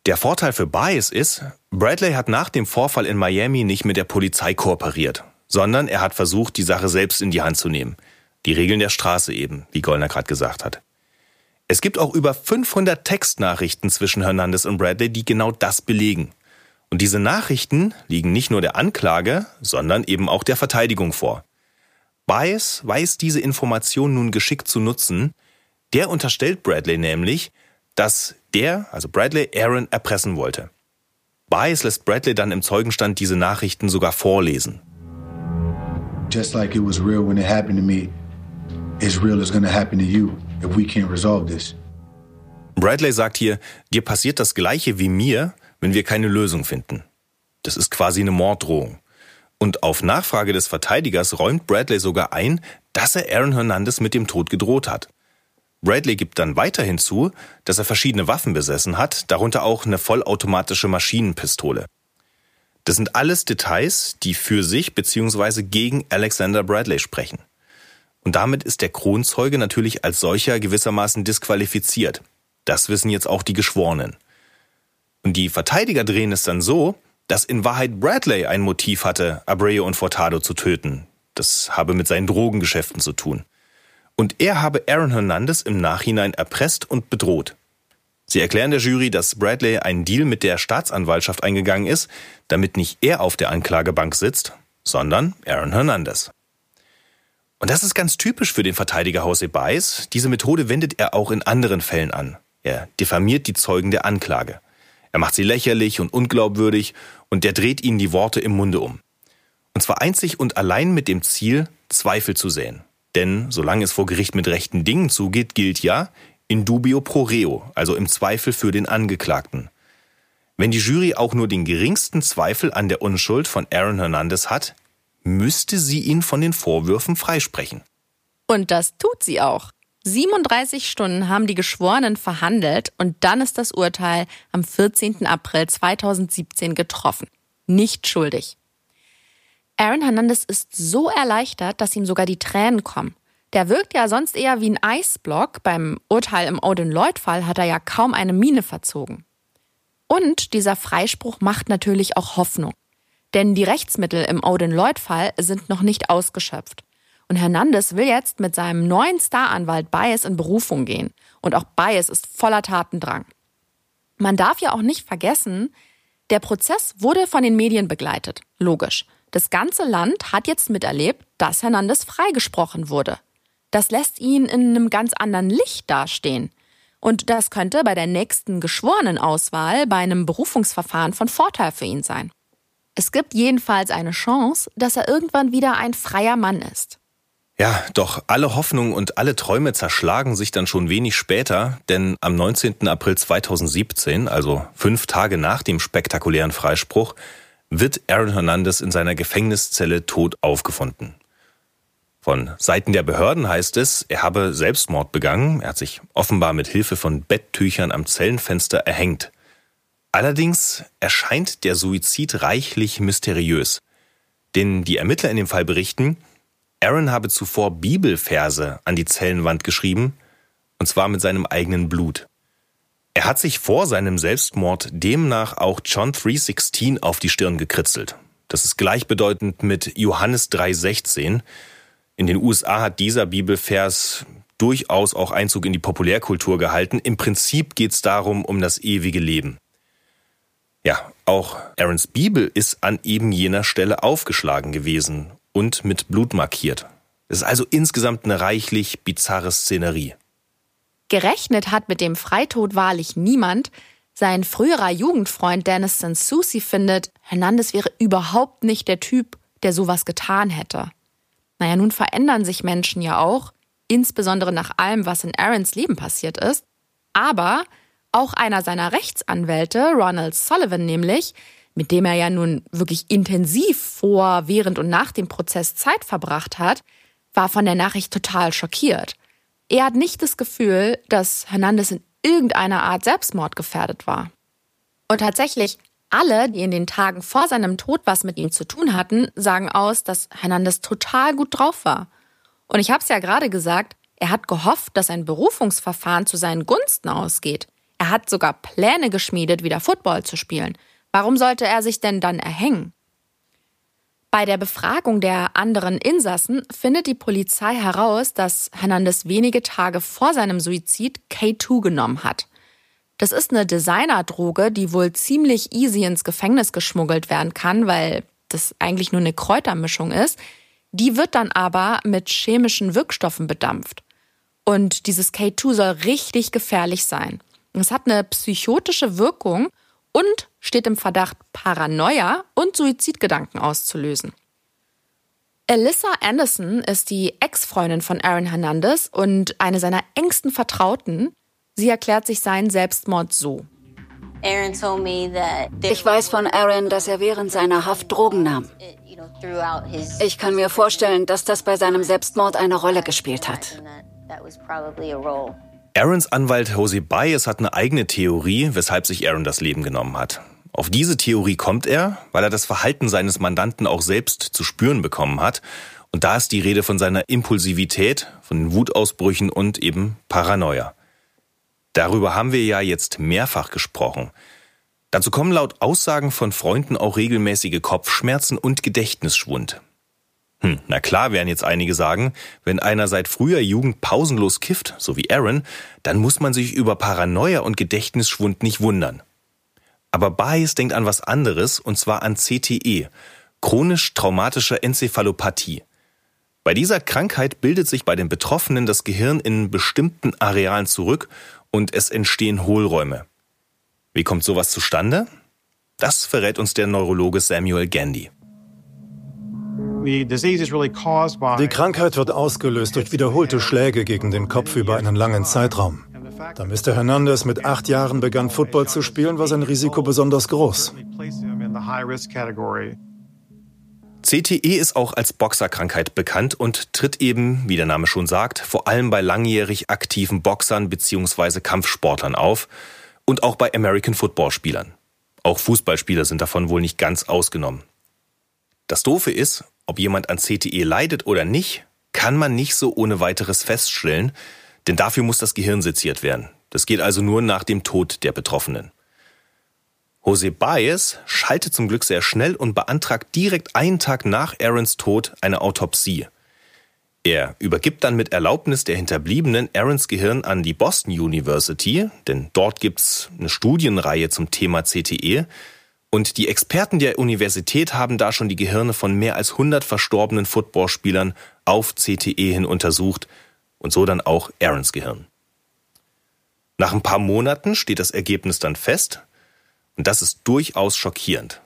Der Vorteil für Baez ist, Bradley hat nach dem Vorfall in Miami nicht mit der Polizei kooperiert, sondern er hat versucht, die Sache selbst in die Hand zu nehmen. Die Regeln der Straße eben, wie Gollner gerade gesagt hat. Es gibt auch über 500 Textnachrichten zwischen Hernandez und Bradley, die genau das belegen. Und diese Nachrichten liegen nicht nur der Anklage, sondern eben auch der Verteidigung vor. Baez weiß diese Information nun geschickt zu nutzen. Der unterstellt Bradley nämlich, dass der, also Bradley, Aaron erpressen wollte. Baez lässt Bradley dann im Zeugenstand diese Nachrichten sogar vorlesen. Just like it was real when it happened to me, is real is gonna happen to you if we can't resolve this. Bradley sagt hier, dir passiert das Gleiche wie mir, wenn wir keine Lösung finden. Das ist quasi eine Morddrohung. Und auf Nachfrage des Verteidigers räumt Bradley sogar ein, dass er Aaron Hernandez mit dem Tod gedroht hat. Bradley gibt dann weiter hinzu, dass er verschiedene Waffen besessen hat, darunter auch eine vollautomatische Maschinenpistole. Das sind alles Details, die für sich bzw. gegen Alexander Bradley sprechen. Und damit ist der Kronzeuge natürlich als solcher gewissermaßen disqualifiziert. Das wissen jetzt auch die Geschworenen. Und die Verteidiger drehen es dann so, dass in Wahrheit Bradley ein Motiv hatte, Abreu und Fortado zu töten. Das habe mit seinen Drogengeschäften zu tun. Und er habe Aaron Hernandez im Nachhinein erpresst und bedroht. Sie erklären der Jury, dass Bradley einen Deal mit der Staatsanwaltschaft eingegangen ist, damit nicht er auf der Anklagebank sitzt, sondern Aaron Hernandez. Und das ist ganz typisch für den Verteidiger Jose Baez. Diese Methode wendet er auch in anderen Fällen an. Er diffamiert die Zeugen der Anklage. Er macht sie lächerlich und unglaubwürdig und der dreht ihnen die Worte im Munde um. Und zwar einzig und allein mit dem Ziel, Zweifel zu säen. Denn solange es vor Gericht mit rechten Dingen zugeht, gilt ja in dubio pro reo, also im Zweifel für den Angeklagten. Wenn die Jury auch nur den geringsten Zweifel an der Unschuld von Aaron Hernandez hat, müsste sie ihn von den Vorwürfen freisprechen. Und das tut sie auch. 37 Stunden haben die Geschworenen verhandelt und dann ist das Urteil am 14. April 2017 getroffen. Nicht schuldig. Aaron Hernandez ist so erleichtert, dass ihm sogar die Tränen kommen. Der wirkt ja sonst eher wie ein Eisblock. Beim Urteil im Odin Lloyd-Fall hat er ja kaum eine Miene verzogen. Und dieser Freispruch macht natürlich auch Hoffnung. Denn die Rechtsmittel im Odin Lloyd-Fall sind noch nicht ausgeschöpft. Und Hernandez will jetzt mit seinem neuen Staranwalt Bias in Berufung gehen. Und auch Bias ist voller Tatendrang. Man darf ja auch nicht vergessen, der Prozess wurde von den Medien begleitet. Logisch. Das ganze Land hat jetzt miterlebt, dass Hernandez freigesprochen wurde. Das lässt ihn in einem ganz anderen Licht dastehen. Und das könnte bei der nächsten Geschworenenauswahl bei einem Berufungsverfahren von Vorteil für ihn sein. Es gibt jedenfalls eine Chance, dass er irgendwann wieder ein freier Mann ist. Ja, doch alle Hoffnungen und alle Träume zerschlagen sich dann schon wenig später, denn am 19. April 2017, also fünf Tage nach dem spektakulären Freispruch, wird Aaron Hernandez in seiner Gefängniszelle tot aufgefunden. Von Seiten der Behörden heißt es, er habe Selbstmord begangen, er hat sich offenbar mit Hilfe von Betttüchern am Zellenfenster erhängt. Allerdings erscheint der Suizid reichlich mysteriös. Denn die Ermittler in dem Fall berichten, Aaron habe zuvor Bibelverse an die Zellenwand geschrieben, und zwar mit seinem eigenen Blut. Er hat sich vor seinem Selbstmord demnach auch John 3.16 auf die Stirn gekritzelt. Das ist gleichbedeutend mit Johannes 3.16. In den USA hat dieser Bibelvers durchaus auch Einzug in die Populärkultur gehalten. Im Prinzip geht es darum, um das ewige Leben. Ja, auch Aarons Bibel ist an eben jener Stelle aufgeschlagen gewesen und mit Blut markiert. Es ist also insgesamt eine reichlich bizarre Szenerie. Gerechnet hat mit dem Freitod wahrlich niemand. Sein früherer Jugendfreund Dennis Sansusi findet, Hernandez wäre überhaupt nicht der Typ, der sowas getan hätte. Naja, nun verändern sich Menschen ja auch, insbesondere nach allem, was in Aarons Leben passiert ist. Aber auch einer seiner Rechtsanwälte, Ronald Sullivan nämlich, mit dem er ja nun wirklich intensiv vor, während und nach dem Prozess Zeit verbracht hat, war von der Nachricht total schockiert. Er hat nicht das Gefühl, dass Hernandez in irgendeiner Art Selbstmord gefährdet war. Und tatsächlich, alle, die in den Tagen vor seinem Tod was mit ihm zu tun hatten, sagen aus, dass Hernandez total gut drauf war. Und ich habe es ja gerade gesagt, er hat gehofft, dass ein Berufungsverfahren zu seinen Gunsten ausgeht. Er hat sogar Pläne geschmiedet, wieder Football zu spielen. Warum sollte er sich denn dann erhängen? Bei der Befragung der anderen Insassen findet die Polizei heraus, dass Hernandez wenige Tage vor seinem Suizid K2 genommen hat. Das ist eine Designerdroge, die wohl ziemlich easy ins Gefängnis geschmuggelt werden kann, weil das eigentlich nur eine Kräutermischung ist. Die wird dann aber mit chemischen Wirkstoffen bedampft. Und dieses K2 soll richtig gefährlich sein. Es hat eine psychotische Wirkung und steht im Verdacht, Paranoia und Suizidgedanken auszulösen. Alyssa Anderson ist die Ex-Freundin von Aaron Hernandez und eine seiner engsten Vertrauten. Sie erklärt sich seinen Selbstmord so. Ich weiß von Aaron, dass er während seiner Haft Drogen nahm. Ich kann mir vorstellen, dass das bei seinem Selbstmord eine Rolle gespielt hat. Aarons Anwalt Jose Baez hat eine eigene Theorie, weshalb sich Aaron das Leben genommen hat. Auf diese Theorie kommt er, weil er das Verhalten seines Mandanten auch selbst zu spüren bekommen hat. Und da ist die Rede von seiner Impulsivität, von den Wutausbrüchen und eben Paranoia. Darüber haben wir ja jetzt mehrfach gesprochen. Dazu kommen laut Aussagen von Freunden auch regelmäßige Kopfschmerzen und Gedächtnisschwund. Hm, na klar werden jetzt einige sagen, wenn einer seit früher Jugend pausenlos kifft, so wie Aaron, dann muss man sich über Paranoia und Gedächtnisschwund nicht wundern. Aber Baez denkt an was anderes, und zwar an CTE, chronisch traumatische Enzephalopathie. Bei dieser Krankheit bildet sich bei den Betroffenen das Gehirn in bestimmten Arealen zurück und es entstehen Hohlräume. Wie kommt sowas zustande? Das verrät uns der Neurologe Samuel Gandy. Die Krankheit wird ausgelöst durch wiederholte Schläge gegen den Kopf über einen langen Zeitraum. Da Mr. Hernandez mit acht Jahren begann, Football zu spielen, war sein Risiko besonders groß. CTE ist auch als Boxerkrankheit bekannt und tritt eben, wie der Name schon sagt, vor allem bei langjährig aktiven Boxern bzw. Kampfsportlern auf und auch bei American Football Spielern. Auch Fußballspieler sind davon wohl nicht ganz ausgenommen. Das Doofe ist, ob jemand an CTE leidet oder nicht, kann man nicht so ohne weiteres feststellen, denn dafür muss das Gehirn seziert werden. Das geht also nur nach dem Tod der Betroffenen. Jose Baez schaltet zum Glück sehr schnell und beantragt direkt einen Tag nach Aarons Tod eine Autopsie. Er übergibt dann mit Erlaubnis der Hinterbliebenen Aarons Gehirn an die Boston University, denn dort gibt's eine Studienreihe zum Thema CTE. Und die Experten der Universität haben da schon die Gehirne von mehr als 100 verstorbenen Footballspielern auf CTE hin untersucht und so dann auch Aarons Gehirn. Nach ein paar Monaten steht das Ergebnis dann fest und das ist durchaus schockierend.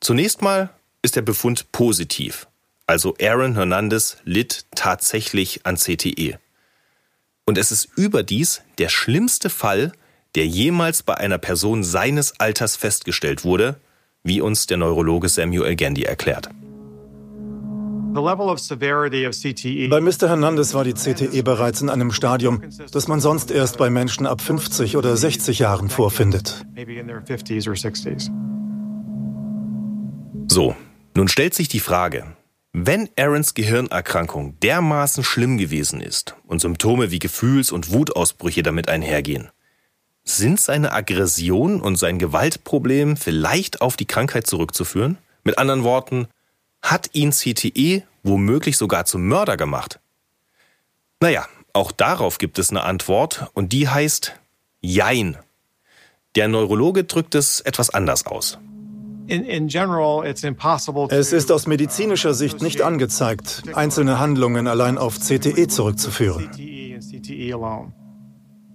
Zunächst mal ist der Befund positiv. Also Aaron Hernandez litt tatsächlich an CTE. Und es ist überdies der schlimmste Fall, der jemals bei einer Person seines Alters festgestellt wurde, wie uns der Neurologe Samuel Gandy erklärt. E bei Mr. Hernandez war die CTE bereits in einem Stadium, das man sonst erst bei Menschen ab 50 oder 60 Jahren vorfindet. So, nun stellt sich die Frage, wenn Aarons Gehirnerkrankung dermaßen schlimm gewesen ist und Symptome wie Gefühls- und Wutausbrüche damit einhergehen, sind seine Aggression und sein Gewaltproblem vielleicht auf die Krankheit zurückzuführen? Mit anderen Worten, hat ihn CTE womöglich sogar zum Mörder gemacht? Naja, auch darauf gibt es eine Antwort und die heißt Jein. Der Neurologe drückt es etwas anders aus. Es ist aus medizinischer Sicht nicht angezeigt, einzelne Handlungen allein auf CTE zurückzuführen.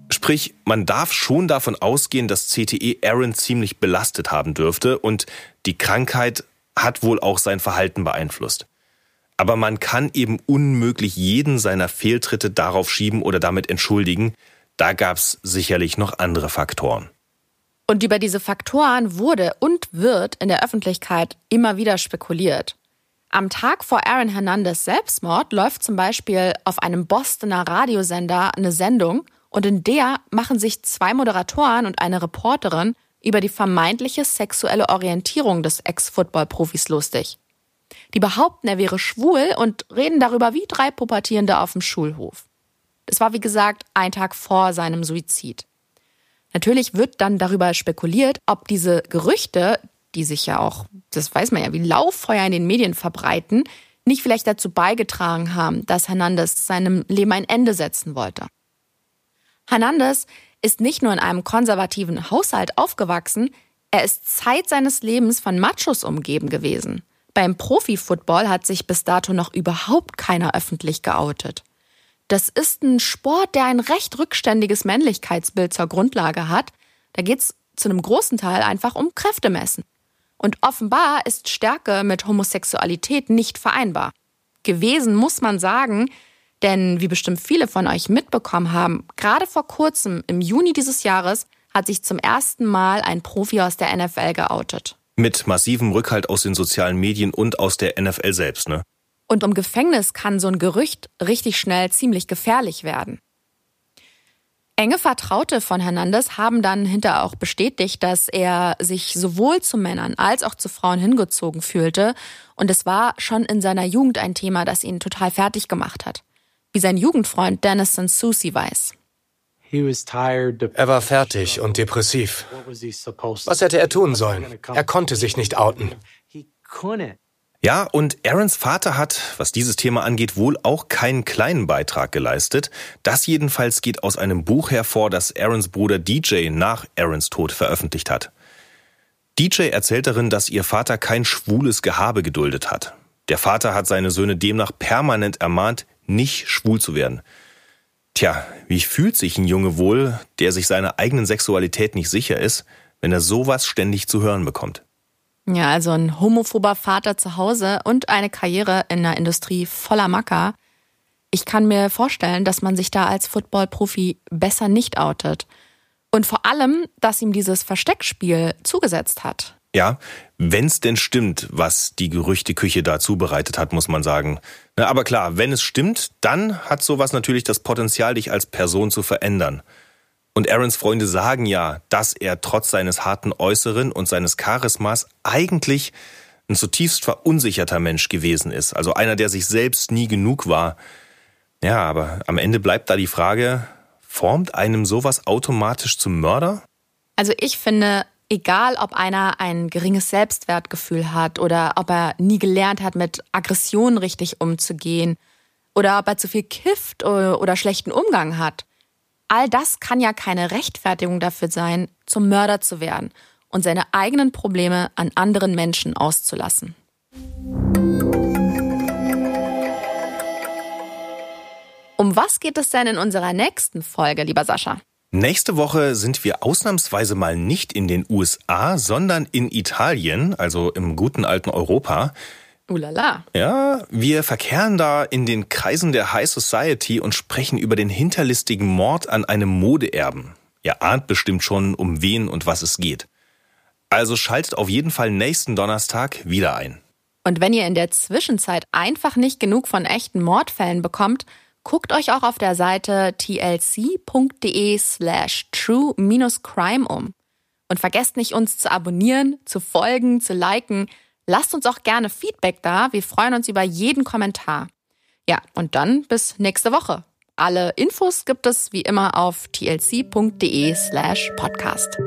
Sprich, man darf schon davon ausgehen, dass CTE Aaron ziemlich belastet haben dürfte und die Krankheit hat wohl auch sein Verhalten beeinflusst. Aber man kann eben unmöglich jeden seiner Fehltritte darauf schieben oder damit entschuldigen. Da gab's sicherlich noch andere Faktoren. Und über diese Faktoren wurde und wird in der Öffentlichkeit immer wieder spekuliert. Am Tag vor Aaron Hernandez Selbstmord läuft zum Beispiel auf einem Bostoner Radiosender eine Sendung und in der machen sich zwei Moderatoren und eine Reporterin über die vermeintliche sexuelle Orientierung des Ex-Football-Profis lustig. Die behaupten, er wäre schwul und reden darüber wie drei Pubertierende auf dem Schulhof. Das war wie gesagt ein Tag vor seinem Suizid. Natürlich wird dann darüber spekuliert, ob diese Gerüchte, die sich ja auch, das weiß man ja, wie Lauffeuer in den Medien verbreiten, nicht vielleicht dazu beigetragen haben, dass Hernandez seinem Leben ein Ende setzen wollte. Hernandez ist nicht nur in einem konservativen Haushalt aufgewachsen, er ist Zeit seines Lebens von Machos umgeben gewesen. Beim Profi-Football hat sich bis dato noch überhaupt keiner öffentlich geoutet. Das ist ein Sport, der ein recht rückständiges Männlichkeitsbild zur Grundlage hat. Da geht's zu einem großen Teil einfach um Kräftemessen. Und offenbar ist Stärke mit Homosexualität nicht vereinbar. Gewesen muss man sagen, denn wie bestimmt viele von euch mitbekommen haben, gerade vor kurzem, im Juni dieses Jahres, hat sich zum ersten Mal ein Profi aus der NFL geoutet. Mit massivem Rückhalt aus den sozialen Medien und aus der NFL selbst, ne? Und um Gefängnis kann so ein Gerücht richtig schnell ziemlich gefährlich werden. Enge Vertraute von Hernandez haben dann hinterher auch bestätigt, dass er sich sowohl zu Männern als auch zu Frauen hingezogen fühlte. Und es war schon in seiner Jugend ein Thema, das ihn total fertig gemacht hat. Wie sein Jugendfreund Dennis Susi weiß. Er war fertig und depressiv. Was hätte er tun sollen? Er konnte sich nicht outen. Ja, und Aarons Vater hat, was dieses Thema angeht, wohl auch keinen kleinen Beitrag geleistet. Das jedenfalls geht aus einem Buch hervor, das Aarons Bruder DJ nach Aarons Tod veröffentlicht hat. DJ erzählt darin, dass ihr Vater kein schwules Gehabe geduldet hat. Der Vater hat seine Söhne demnach permanent ermahnt, nicht schwul zu werden. Tja, wie fühlt sich ein Junge wohl, der sich seiner eigenen Sexualität nicht sicher ist, wenn er sowas ständig zu hören bekommt? Ja, also ein homophober Vater zu Hause und eine Karriere in einer Industrie voller Macker. Ich kann mir vorstellen, dass man sich da als Football-Profi besser nicht outet. Und vor allem, dass ihm dieses Versteckspiel zugesetzt hat. Ja, wenn es denn stimmt, was die Gerüchteküche da zubereitet hat, muss man sagen. aber klar, wenn es stimmt, dann hat sowas natürlich das Potenzial, dich als Person zu verändern. Und Aarons Freunde sagen ja, dass er trotz seines harten Äußeren und seines Charismas eigentlich ein zutiefst verunsicherter Mensch gewesen ist. Also einer, der sich selbst nie genug war. Ja, aber am Ende bleibt da die Frage, formt einem sowas automatisch zum Mörder? Also ich finde, egal ob einer ein geringes Selbstwertgefühl hat oder ob er nie gelernt hat, mit Aggressionen richtig umzugehen oder ob er zu viel kifft oder schlechten Umgang hat, All das kann ja keine Rechtfertigung dafür sein, zum Mörder zu werden und seine eigenen Probleme an anderen Menschen auszulassen. Um was geht es denn in unserer nächsten Folge, lieber Sascha? Nächste Woche sind wir ausnahmsweise mal nicht in den USA, sondern in Italien, also im guten alten Europa. Ulala. Ja, wir verkehren da in den Kreisen der High Society und sprechen über den hinterlistigen Mord an einem Modeerben. Ihr ahnt bestimmt schon, um wen und was es geht. Also schaltet auf jeden Fall nächsten Donnerstag wieder ein. Und wenn ihr in der Zwischenzeit einfach nicht genug von echten Mordfällen bekommt, guckt euch auch auf der Seite tlc.de slash true-crime um. Und vergesst nicht, uns zu abonnieren, zu folgen, zu liken – Lasst uns auch gerne Feedback da. Wir freuen uns über jeden Kommentar. Ja, und dann bis nächste Woche. Alle Infos gibt es wie immer auf tlc.de slash podcast.